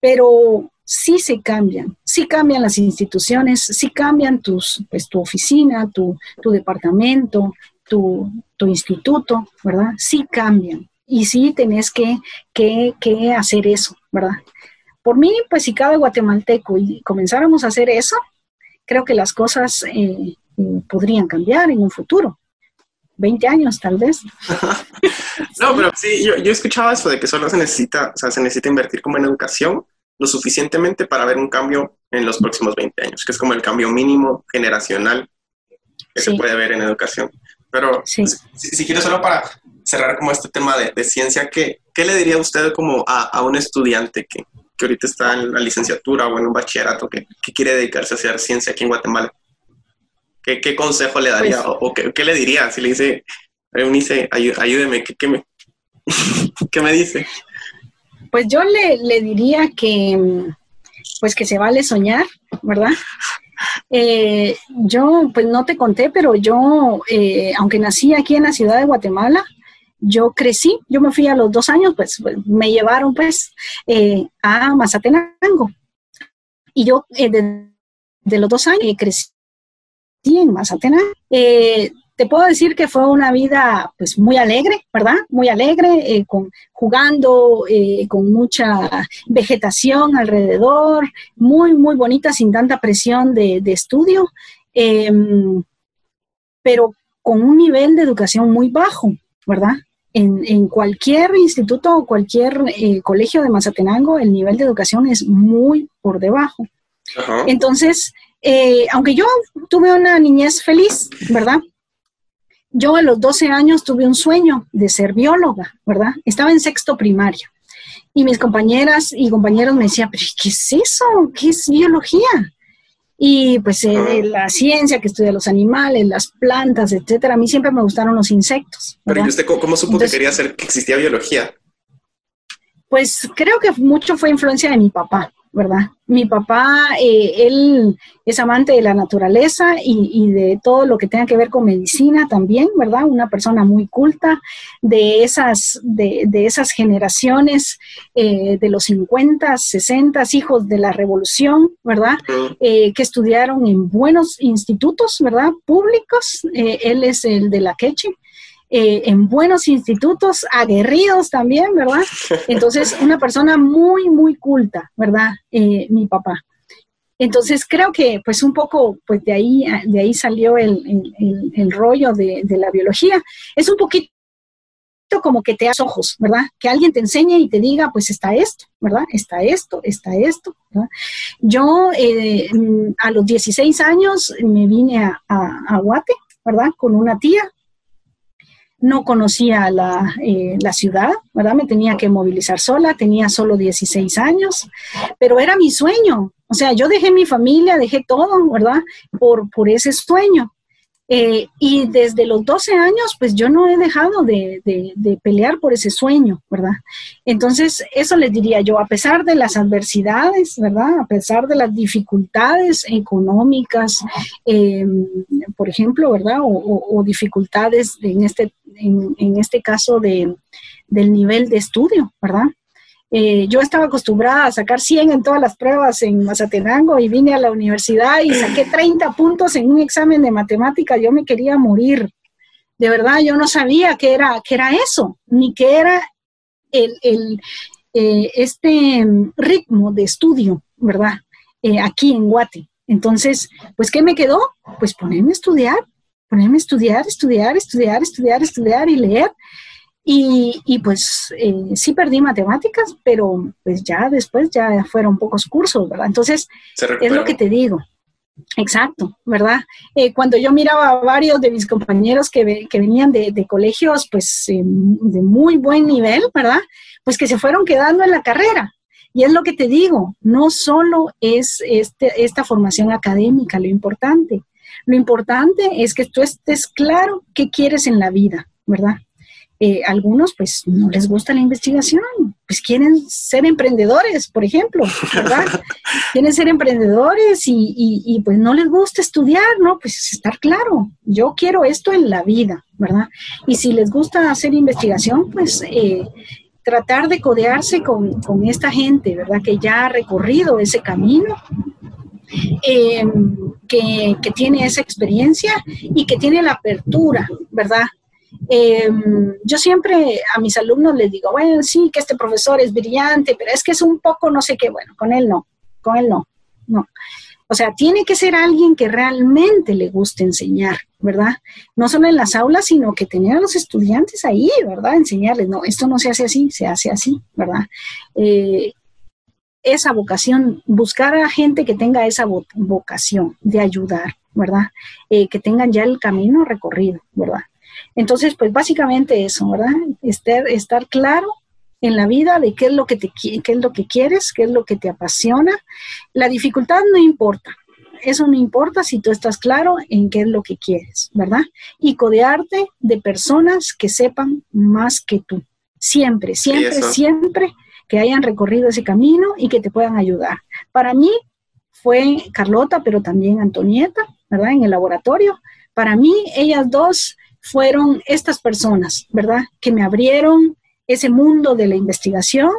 pero sí se cambian, sí cambian las instituciones, sí cambian tus, pues, tu oficina, tu, departamento, tu, instituto, ¿verdad? Sí cambian y sí tenés que, que, hacer eso, ¿verdad? Por mí, pues si cada guatemalteco y comenzáramos a hacer eso, creo que las cosas eh, podrían cambiar en un futuro. 20 años tal vez. no, pero sí, yo, yo escuchaba eso de que solo se necesita, o sea, se necesita invertir como en educación lo suficientemente para ver un cambio en los próximos 20 años, que es como el cambio mínimo generacional que se puede ver en educación. Pero si, si quiere solo para cerrar como este tema de, de ciencia, ¿qué, ¿qué, le diría usted como a, a un estudiante que, que, ahorita está en la licenciatura o en un bachillerato que, que quiere dedicarse a hacer ciencia aquí en Guatemala? ¿Qué, consejo le daría? Pues ¿O, qué, le diría si le dice, Eunice, ayúdeme, ¿qué, me, ¿qué me dice? Pues yo le, diría que, pues que se vale soñar, ¿verdad? Eh, yo, pues no te conté, pero yo, eh, aunque nací aquí en la ciudad de Guatemala, yo crecí, yo me fui a los dos años, pues, me llevaron pues eh, a Mazatenango. Y yo de, de, los dos años crecí en Mazatena. Eh, te puedo decir que fue una vida pues muy alegre, ¿verdad? Muy alegre, eh, con, jugando, eh, con mucha vegetación alrededor, muy, muy bonita, sin tanta presión de, estudio, em, pero con un nivel de educación muy bajo, ¿verdad? En, cualquier instituto o cualquier colegio de Mazatenango, el nivel de educación es muy por debajo. Entonces, eh, aunque yo tuve una niñez feliz, ¿verdad? Yo a los 12 años tuve un sueño de ser bióloga, ¿verdad? Estaba en sexto primario. Y mis compañeras y compañeros me decían, pero ¿qué es eso? ¿Qué es biología? Y pues eh, la ciencia que estudia los animales, las plantas, etcétera. A mí siempre me gustaron los insectos. Pero ¿y usted cómo supo que quería hacer, que existía biología? Pues creo que mucho fue influencia de mi papá. ¿Verdad? Mi papá, eh, él es amante de la naturaleza y, de todo lo que tenga que ver con medicina también, ¿verdad? Una persona muy culta de esas, de, esas generaciones eh, de los 50, 60, hijos de la revolución, ¿verdad? Eh, que estudiaron en buenos institutos, ¿verdad? Públicos. él es el de la Queche. Eh, en buenos institutos, aguerridos también, ¿verdad? Entonces, una persona muy, muy culta, ¿verdad? Eh, mi papá. Entonces, creo que pues un poco, pues de ahí, de ahí salió el, rollo de, la biología. Es un poquito como que te das ojos, ¿verdad? Que alguien te enseñe y te diga, pues está esto, ¿verdad? Está esto, está esto, ¿verdad? Yo eh, a los 16 años me vine a, a, a Guate, ¿verdad? Con una tía, no conocía la, eh, la, ciudad, ¿verdad? Me tenía que movilizar sola, tenía solo 16 años, pero era mi sueño. O sea, yo dejé mi familia, dejé todo, ¿verdad? Por, por ese sueño. Eh, y desde los 12 años, pues yo no he dejado de, pelear por ese sueño, ¿verdad? Entonces, eso les diría yo, a pesar de las adversidades, ¿verdad? A pesar de las dificultades económicas, em, por ejemplo, ¿verdad? O, dificultades en este, en, este caso de, del nivel de estudio, ¿verdad? Eh, yo estaba acostumbrada a sacar 100 en todas las pruebas en Mazatenango y vine a la universidad y saqué 30 puntos en un examen de matemática. Yo me quería morir. De verdad, yo no sabía qué era, qué era eso, ni qué era el, el eh, este ritmo de estudio, ¿verdad? Eh, aquí en Guate. Entonces, pues, ¿qué me quedó? Pues ponerme a estudiar, ponerme a estudiar, estudiar, estudiar, estudiar, estudiar y leer. Y, pues eh, sí perdí matemáticas, pero pues ya después ya fueron pocos cursos, ¿verdad? Entonces, es lo que te digo. Exacto, ¿verdad? Eh, cuando yo miraba a varios de mis compañeros que, que venían de, colegios, pues de muy buen nivel, ¿verdad? Pues que se fueron quedando en la carrera. Y es lo que te digo, no solo es este, esta formación académica lo importante, lo importante es que tú estés claro qué quieres en la vida, ¿verdad? Eh, algunos pues no les gusta la investigación, pues quieren ser emprendedores, por ejemplo, ¿verdad? quieren ser emprendedores y, pues no les gusta estudiar, ¿no? Pues estar claro, yo quiero esto en la vida, ¿verdad? Y si les gusta hacer investigación, pues eh, tratar de codearse con, esta gente, ¿verdad? Que ya ha recorrido ese camino. Em, que, que tiene esa experiencia y que tiene la apertura, ¿verdad? Em, yo siempre a mis alumnos les digo, bueno, sí, que este profesor es brillante, pero es que es un poco no sé qué, bueno, con él no, con él no, no. O sea, tiene que ser alguien que realmente le guste enseñar, ¿verdad? No solo en las aulas, sino que tener a los estudiantes ahí, ¿verdad? Enseñarles, no, esto no se hace así, se hace así, ¿verdad? Eh, esa vocación, buscar a gente que tenga esa vocación de ayudar, ¿verdad? Eh, que tengan ya el camino recorrido, ¿verdad? Entonces, pues básicamente eso, ¿verdad? Estar, estar claro en la vida de qué es lo que te qué es lo que quieres, qué es lo que te apasiona. La dificultad no importa. Eso no importa si tú estás claro en qué es lo que quieres, ¿verdad? Y codearte de personas que sepan más que tú. Siempre, siempre, siempre que hayan recorrido ese camino y que te puedan ayudar. Para mí fue Carlota, pero también Antonieta, ¿verdad? En el laboratorio. Para mí, ellas dos fueron estas personas, ¿verdad? Que me abrieron ese mundo de la investigación,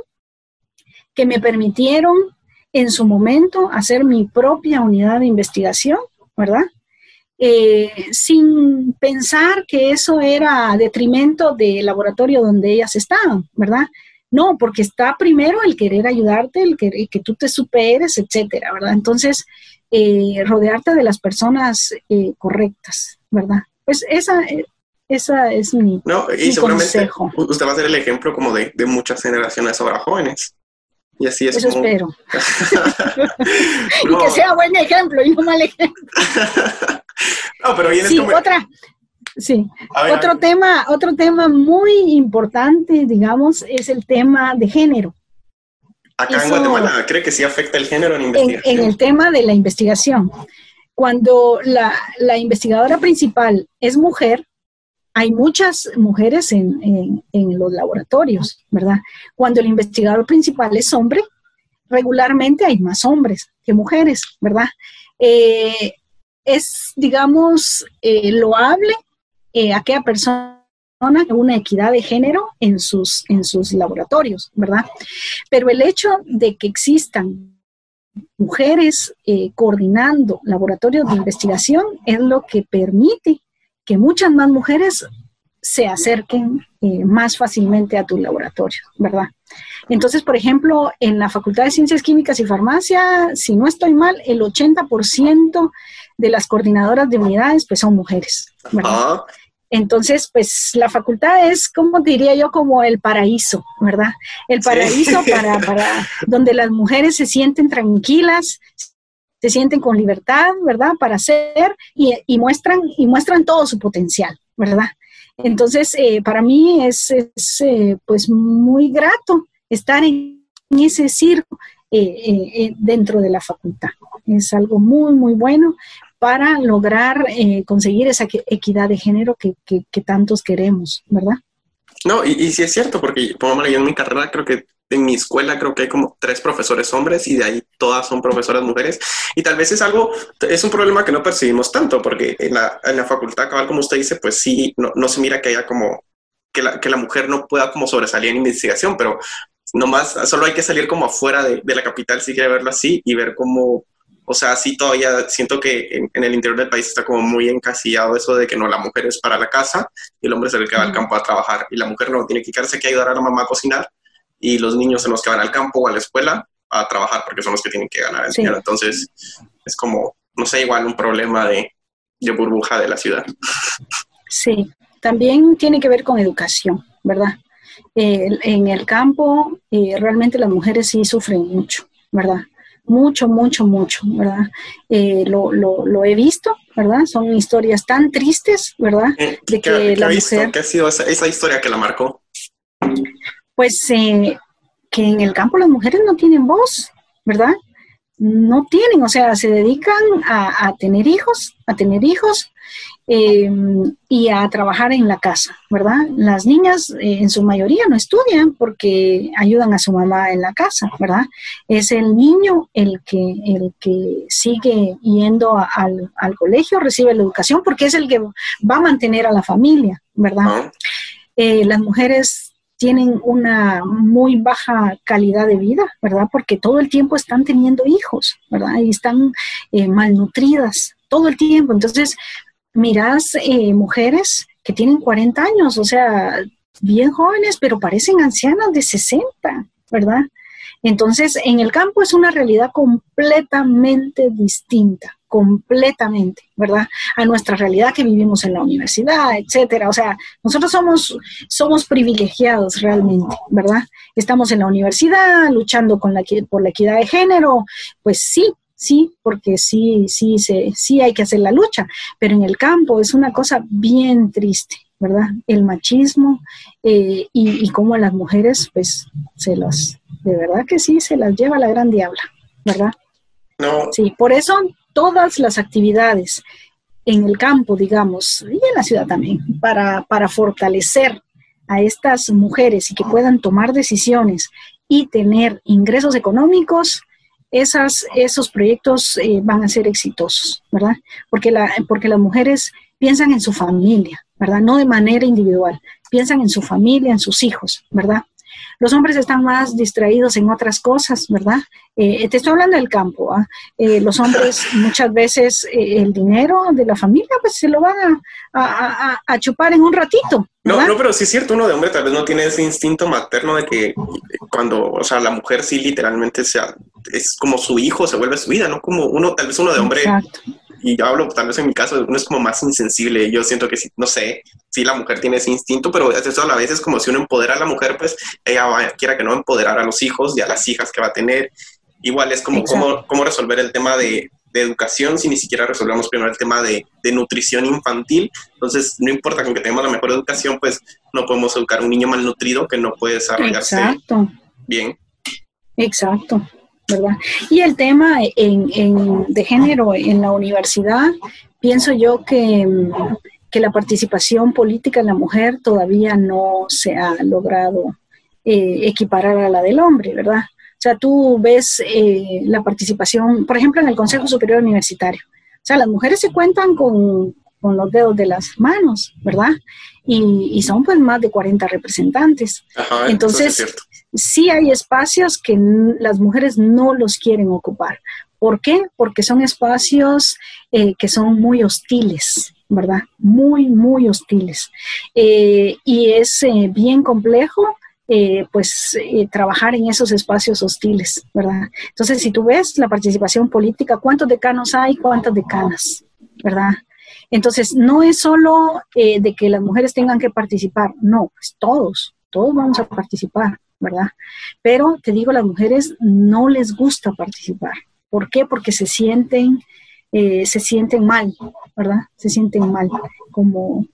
que me permitieron en su momento hacer mi propia unidad de investigación, ¿verdad? Eh, sin pensar que eso era a detrimento del laboratorio donde ellas estaban, ¿verdad? No, porque está primero el querer ayudarte, el que, que tú te superes, etcétera, ¿verdad? Entonces, eh, rodearte de las personas eh, correctas, ¿verdad? Pues esa, esa es mi, no, y seguramente Usted va a ser el ejemplo como de, de muchas generaciones ahora jóvenes. Y así es Eso espero. y que sea buen ejemplo y no mal ejemplo. no, pero viene sí, otra, sí. otro tema, otro tema muy importante, digamos, es el tema de género. acá en Guatemala, ¿cree que sí afecta el género en investigación? En, el tema de la investigación. Cuando la, la investigadora principal es mujer, hay muchas mujeres en, los laboratorios, ¿verdad? Cuando el investigador principal es hombre, regularmente hay más hombres que mujeres, ¿verdad? Eh, es, digamos, eh, loable eh, aquella persona una equidad de género en sus, en sus laboratorios, ¿verdad? Pero el hecho de que existan mujeres eh, coordinando laboratorios de investigación es lo que permite que muchas más mujeres se acerquen eh, más fácilmente a tu laboratorio, ¿verdad? Entonces, por ejemplo, en la Facultad de Ciencias Químicas y Farmacia, si no estoy mal, el 80% de las coordinadoras de unidades pues son mujeres, ¿verdad? Entonces, pues la facultad es, como diría yo, como el paraíso, ¿verdad? El paraíso para, para donde las mujeres se sienten tranquilas, se sienten con libertad, ¿verdad? Para hacer y, muestran, y muestran todo su potencial, ¿verdad? Entonces, eh, para mí es, eh, pues muy grato estar en, ese circo eh, dentro de la facultad. Es algo muy, muy bueno para lograr eh, conseguir esa equidad de género que, tantos queremos, ¿verdad? No, y, y sí es cierto, porque en mi carrera creo que en mi escuela creo que hay como tres profesores hombres y de ahí todas son profesoras mujeres. Y tal vez es algo, es un problema que no percibimos tanto, porque en la, en la facultad, cabal, como usted dice, pues sí, no, no se mira que haya como, que la, que la mujer no pueda como sobresalir en investigación, pero nomás, solo hay que salir como afuera de, de la capital si quiere verlo así y ver cómo o sea, sí todavía siento que en, el interior del país está como muy encasillado eso de que no, la mujer es para la casa y el hombre es el que va al campo a trabajar y la mujer no, tiene que quedarse que ayudar a la mamá a cocinar y los niños son los que van al campo o a la escuela a trabajar porque son los que tienen que ganar el dinero. Entonces, es como, no sé, igual un problema de, de burbuja de la ciudad. Sí, también tiene que ver con educación, ¿verdad? Eh, en el campo eh, realmente las mujeres sí sufren mucho, ¿verdad? Mucho, mucho, mucho, ¿verdad? Eh, lo, lo, lo, he visto, ¿verdad? Son historias tan tristes, ¿verdad? Eh, de que la mujer... ¿Qué ha sido esa, esa, historia que la marcó? Pues eh, que en el campo las mujeres no tienen voz, ¿verdad? No tienen, o sea, se dedican a, a tener hijos, a tener hijos, eh, y a trabajar en la casa, ¿verdad? Las niñas eh, en su mayoría no estudian porque ayudan a su mamá en la casa, ¿verdad? Es el niño el que, el que sigue yendo al, al, colegio, recibe la educación porque es el que va a mantener a la familia, ¿verdad? Eh, las mujeres tienen una muy baja calidad de vida, ¿verdad? Porque todo el tiempo están teniendo hijos, ¿verdad? Y están malnutridas todo el tiempo. Entonces, mirás eh, mujeres que tienen 40 años, o sea, bien jóvenes, pero parecen ancianas de 60, ¿verdad? Entonces, en el campo es una realidad completamente distinta, completamente, ¿verdad? A nuestra realidad que vivimos en la universidad, etcétera. O sea, nosotros somos, somos privilegiados realmente, ¿verdad? Estamos en la universidad luchando con la, por la equidad de género, pues sí, sí, porque sí, sí, se, sí hay que hacer la lucha, pero en el campo es una cosa bien triste, ¿verdad? El machismo eh, y, y cómo las mujeres, pues, se las, de verdad que sí, se las lleva la gran diabla, ¿verdad? No. Sí, por eso todas las actividades en el campo, digamos, y en la ciudad también, para, para fortalecer a estas mujeres y que puedan tomar decisiones y tener ingresos económicos, esas, esos proyectos eh, van a ser exitosos, ¿verdad? Porque, la, porque las mujeres piensan en su familia, ¿verdad? No de manera individual, piensan en su familia, en sus hijos, ¿verdad? Los hombres están más distraídos en otras cosas, ¿verdad? Eh, te estoy hablando del campo. ¿ah? Eh, los hombres muchas veces eh, el dinero de la familia pues se lo van a, a, chupar en un ratito. No, no, pero sí es cierto, uno de hombre tal vez no tiene ese instinto materno de que cuando, o sea, la mujer sí literalmente sea, es como su hijo, se vuelve su vida, ¿no? Como uno, tal vez uno de hombre Exacto y yo hablo tal vez en mi caso, uno es como más insensible. Yo siento que, no sé, si la mujer tiene ese instinto, pero eso a la vez es como si uno empodera a la mujer, pues ella va, quiera que no empoderar a los hijos y a las hijas que va a tener. Igual es como cómo, cómo, resolver el tema de, de, educación si ni siquiera resolvemos primero el tema de, de, nutrición infantil. Entonces, no importa con que tengamos la mejor educación, pues no podemos educar a un niño malnutrido que no puede desarrollarse bien. Exacto, ¿verdad? Y el tema en, de género en la universidad, pienso yo que, que, la participación política en la mujer todavía no se ha logrado eh, equiparar a la del hombre, ¿verdad? O sea, tú ves eh, la participación, por ejemplo, en el Consejo Superior Universitario. O sea, las mujeres se cuentan con, con los dedos de las manos, ¿verdad? Y, y, son pues más de 40 representantes. Entonces, sí hay espacios que las mujeres no los quieren ocupar. ¿Por qué? Porque son espacios eh, que son muy hostiles, ¿verdad? Muy, muy hostiles. Eh, y es eh, bien complejo. pues trabajar en esos espacios hostiles, ¿verdad? Entonces, si tú ves la participación política, ¿cuántos decanos hay? ¿Cuántas decanas? ¿Verdad? Entonces, no es solo de que las mujeres tengan que participar, no, pues todos, todos vamos a participar, ¿verdad? Pero te digo, las mujeres no les gusta participar. ¿Por qué? Porque se sienten, eh, se sienten mal, ¿verdad? Se sienten mal, como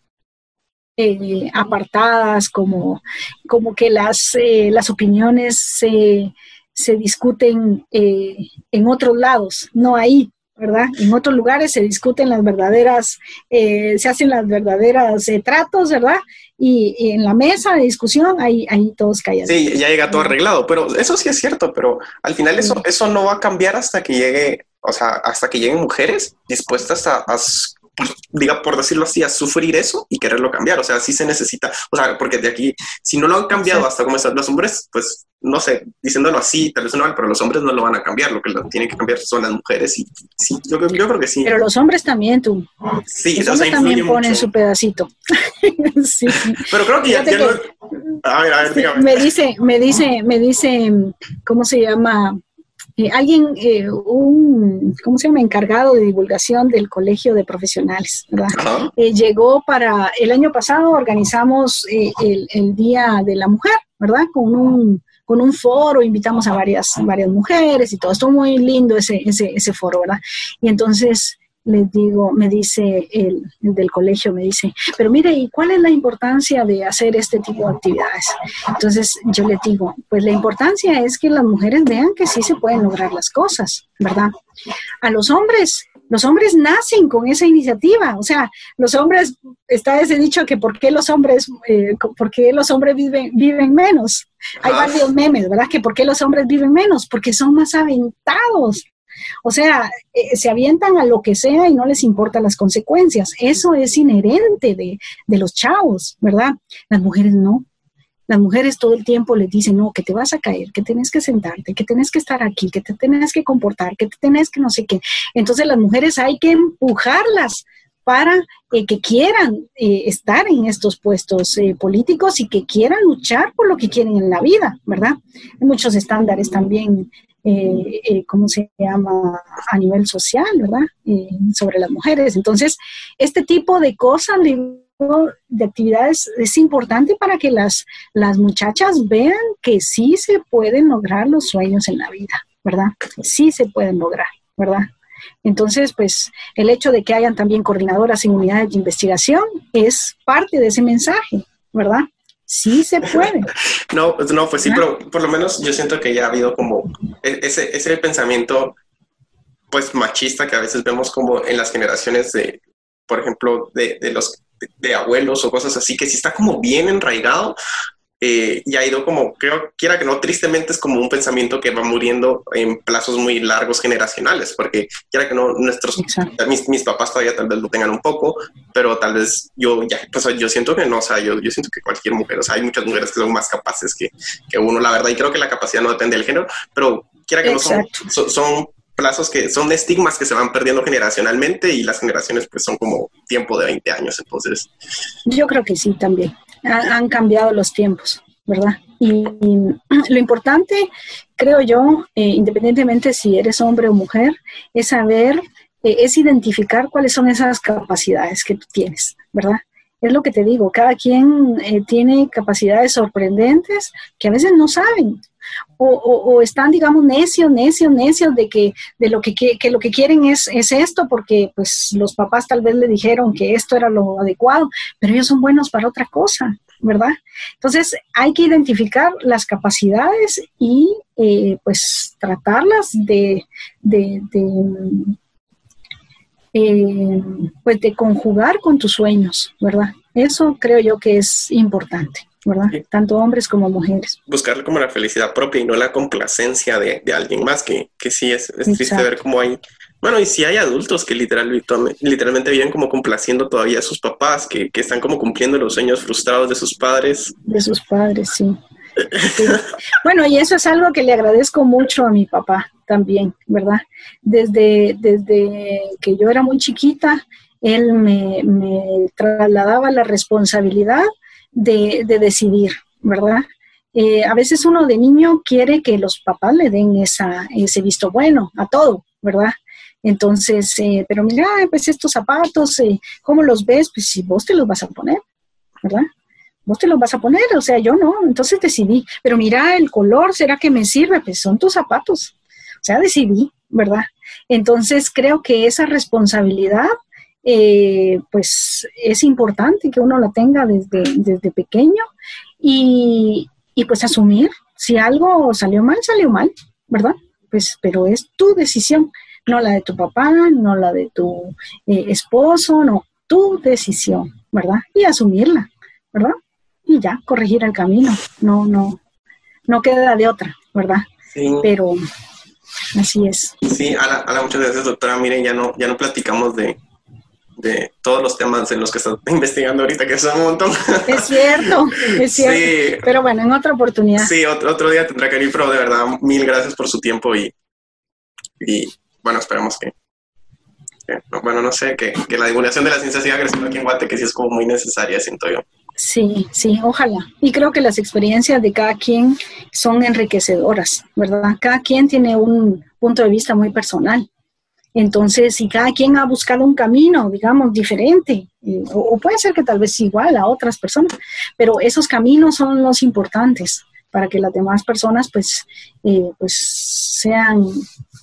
eh, apartadas, como, como que las, eh, las opiniones se, se discuten en otros lados, no ahí, ¿verdad? En otros lugares se discuten las verdaderas, eh, se hacen las verdaderas eh, tratos, ¿verdad? Y, en la mesa de discusión ahí, ahí todos callan. Sí, ya llega todo arreglado, pero eso sí es cierto, pero al final eso, eso no va a cambiar hasta que llegue, o sea, hasta que lleguen mujeres dispuestas a, a diga, por decirlo así, a sufrir eso y quererlo cambiar. O sea, sí se necesita, o sea, porque de aquí, si no lo han cambiado hasta como están los hombres, pues no sé, diciéndolo así, tal vez no pero los hombres no lo van a cambiar. Lo que lo tienen que cambiar son las mujeres. Y sí, yo, creo que sí. Pero los hombres también, tú. Sí, los hombres también ponen su pedacito. sí. Pero creo que ya, A ver, a ver, dígame. Me dice, me dice, me dice, ¿cómo se llama? Eh, alguien, eh, un, ¿cómo se llama?, encargado de divulgación del Colegio de Profesionales, ¿verdad? Eh, llegó para, el año pasado organizamos el, el, Día de la Mujer, ¿verdad? Con un, con un foro, invitamos a varias, varias mujeres y todo, estuvo muy lindo ese, ese, ese foro, ¿verdad? Y entonces les digo, me dice el, del colegio, me dice, pero mire, ¿y cuál es la importancia de hacer este tipo de actividades? Entonces yo le digo, pues la importancia es que las mujeres vean que sí se pueden lograr las cosas, ¿verdad? A los hombres, los hombres nacen con esa iniciativa, o sea, los hombres, está ese dicho que por qué los hombres, eh, por qué los hombres viven, viven menos. Hay varios memes, ¿verdad? Que por qué los hombres viven menos, porque son más aventados, o sea, eh, se avientan a lo que sea y no les importan las consecuencias. Eso es inherente de, de los chavos, ¿verdad? Las mujeres no. Las mujeres todo el tiempo les dicen, no, que te vas a caer, que tienes que sentarte, que tienes que estar aquí, que te tienes que comportar, que te tienes que no sé qué. Entonces las mujeres hay que empujarlas para eh, que quieran eh, estar en estos puestos políticos y que quieran luchar por lo que quieren en la vida, ¿verdad? Hay muchos estándares también eh, eh, ¿cómo se llama?, a nivel social, ¿verdad?, eh, sobre las mujeres. Entonces, este tipo de cosas, de actividades es importante para que las, las muchachas vean que sí se pueden lograr los sueños en la vida, ¿verdad? Sí se pueden lograr, ¿verdad? Entonces, pues el hecho de que hayan también coordinadoras en unidades de investigación es parte de ese mensaje, ¿verdad? Sí se puede. no, pues no, pues sí, pero por lo menos yo siento que ya ha habido como e-, ese, ese pensamiento pues machista que a veces vemos como en las generaciones de, por ejemplo, de, de los de abuelos o cosas así, que sí está como bien enraigado, eh, y ha ido como, creo, quiera que no, tristemente es como un pensamiento que va muriendo en plazos muy largos generacionales, porque quiera que no, nuestros, mis, mis, papás todavía tal vez lo tengan un poco, pero tal vez yo ya, pues yo siento que no, o sea, yo, yo siento que cualquier mujer, o sea, hay muchas mujeres que son más capaces que, que uno, la verdad, y creo que la capacidad no depende del género, pero quiera que no son, son, plazos que son estigmas que se van perdiendo generacionalmente y las generaciones pues son como tiempo de 20 años, entonces. Yo creo que sí también han cambiado los tiempos, ¿verdad? Y, lo importante, creo yo, eh, independientemente si eres hombre o mujer, es saber, eh, es identificar cuáles son esas capacidades que tú tienes, ¿verdad? es lo que te digo, cada quien eh, tiene capacidades sorprendentes que a veces no saben. O, están, digamos, necios, necios, necios de que, de lo que, que, lo que quieren es, es esto, porque pues los papás tal vez le dijeron que esto era lo adecuado, pero ellos son buenos para otra cosa, ¿verdad? Entonces hay que identificar las capacidades y eh, pues tratarlas de, de, eh, pues de conjugar con tus sueños, ¿verdad? Eso creo yo que es importante. ¿Verdad? Tanto hombres como mujeres. Buscar como la felicidad propia y no la complacencia de, alguien más, que, que sí es, es triste ver cómo hay, bueno, y si hay adultos que literal, literalmente viven como complaciendo todavía a sus papás, que, que, están como cumpliendo los sueños frustrados de sus padres. De sus padres, sí. Bueno, y eso es algo que le agradezco mucho a mi papá también, ¿verdad? Desde, desde que yo era muy chiquita, él me, me trasladaba la responsabilidad de, de decidir, ¿verdad? Eh, a veces uno de niño quiere que los papás le den esa, ese visto bueno a todo, ¿verdad? Entonces, eh, pero mira, pues estos zapatos, eh, ¿cómo los ves? Pues si vos te los vas a poner, ¿verdad? vos te los vas a poner, o sea, yo no, entonces decidí, pero mira el color, ¿será que me sirve? Pues son tus zapatos, o sea, decidí, ¿verdad? Entonces creo que esa responsabilidad, eh, pues es importante que uno la tenga desde, desde pequeño y, y pues asumir, si algo salió mal, salió mal, ¿verdad? Pues, pero es tu decisión, no la de tu papá, no la de tu eh, esposo, no, tu decisión, ¿verdad? Y asumirla, ¿verdad? y ya, corregir el camino. No, no, no queda de otra, ¿verdad? Sí. Pero así es. Sí, Ana, muchas gracias, doctora. Miren, ya no, ya no platicamos de, de todos los temas en los que está investigando ahorita, que son un montón. Es cierto, es cierto. Sí. Pero bueno, en otra oportunidad. Sí, otro, otro día tendrá que ir, pero de verdad, mil gracias por su tiempo y, y bueno, esperamos que, bueno, no sé, que, que, la divulgación de la ciencia siga creciendo aquí en Guate, que sí es como muy necesaria, siento yo. Sí, sí, ojalá. Y creo que las experiencias de cada quien son enriquecedoras, ¿verdad? Cada quien tiene un punto de vista muy personal. Entonces, si cada quien ha buscado un camino, digamos, diferente, o, puede ser que tal vez igual a otras personas, pero esos caminos son los importantes para que las demás personas, pues, eh, pues sean,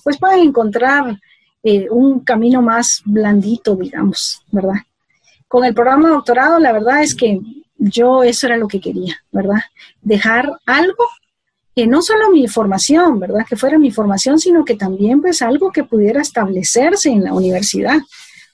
pues puedan encontrar eh, un camino más blandito, digamos, ¿verdad? Con el programa de doctorado, la verdad es que yo eso era lo que quería, ¿verdad? Dejar algo que no solo mi formación, ¿verdad? Que fuera mi formación, sino que también pues algo que pudiera establecerse en la universidad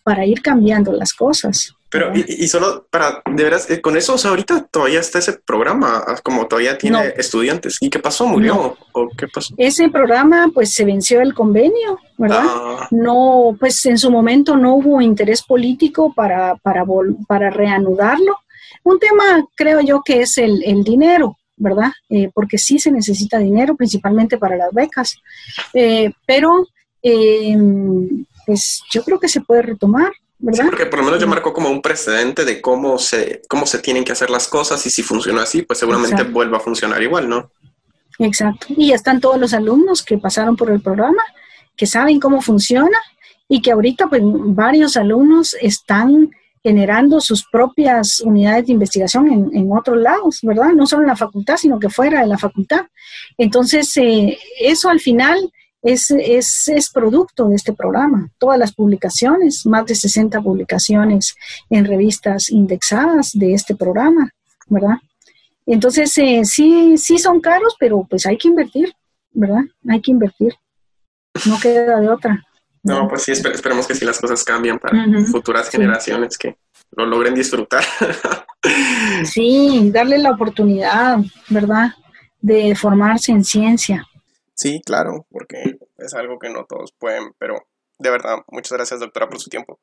para ir cambiando las cosas. Pero, y, solo para, de veras, eh, con eso, o sea, ahorita todavía está ese programa, ah, como todavía tiene estudiantes. ¿Y qué pasó? ¿Murió? ¿O qué pasó? Ese programa, pues se venció el convenio, ¿verdad? Ah. No, pues en su momento no hubo interés político para, para, para reanudarlo. Un tema, creo yo, que es el, dinero, ¿verdad? Eh, porque sí se necesita dinero, principalmente para las becas. Eh, pero, em, pues yo creo que se puede retomar, ¿verdad? Sí, porque por lo menos ya marcó como un precedente de cómo se, cómo se tienen que hacer las cosas y si funciona así, pues seguramente vuelva a funcionar igual, ¿no? Exacto. Y ya están todos los alumnos que pasaron por el programa, que saben cómo funciona y que ahorita pues varios alumnos están generando sus propias unidades de investigación en, en, otros lados, ¿verdad? No solo en la facultad, sino que fuera de la facultad. Entonces, eh, eso al final es, es, es, producto de este programa. Todas las publicaciones, más de 60 publicaciones en revistas indexadas de este programa, ¿verdad? Entonces, eh, sí, sí son caros, pero pues hay que invertir, ¿verdad? Hay que invertir. No queda de otra. No, pues sí, esperemos que sí las cosas cambien para futuras generaciones que lo logren disfrutar. sí, darle la oportunidad, ¿verdad? De formarse en ciencia. Sí, claro, porque es algo que no todos pueden, pero de verdad, muchas gracias doctora por su tiempo.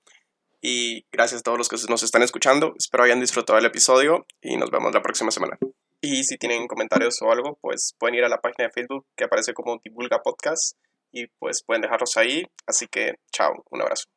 Y gracias a todos los que nos están escuchando. Espero hayan disfrutado el episodio y nos vemos la próxima semana. Y si tienen comentarios o algo, pues pueden ir a la página de Facebook que aparece como Divulga Podcast y pues pueden dejarlos ahí. Así que chao, un abrazo.